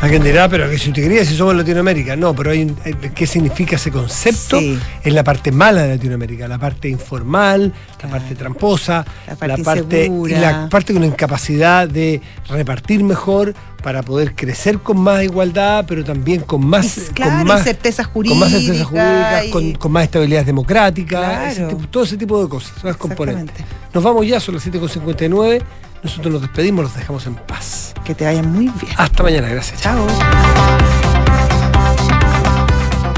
S2: Alguien dirá, pero que si usted quería, si somos Latinoamérica. No, pero hay hay- ¿qué significa ese concepto?
S3: Sí.
S2: Es la parte mala de Latinoamérica, la parte informal, la parte tramposa,
S3: La parte
S2: parte, y
S3: insegura.
S2: la parte con la incapacidad de repartir mejor para poder crecer con más igualdad, pero también con más,
S3: Claro,
S2: con más
S3: certezas
S2: con más certezas jurídicas,
S3: y-
S2: con, con más estabilidad democrática,
S3: Claro.
S2: ese tipo- todo ese tipo de cosas, son las componentes. Nos vamos ya, son las 7.59, nosotros nos despedimos, los dejamos en paz.
S3: Que te vaya muy bien.
S2: Hasta mañana, gracias.
S3: Chao.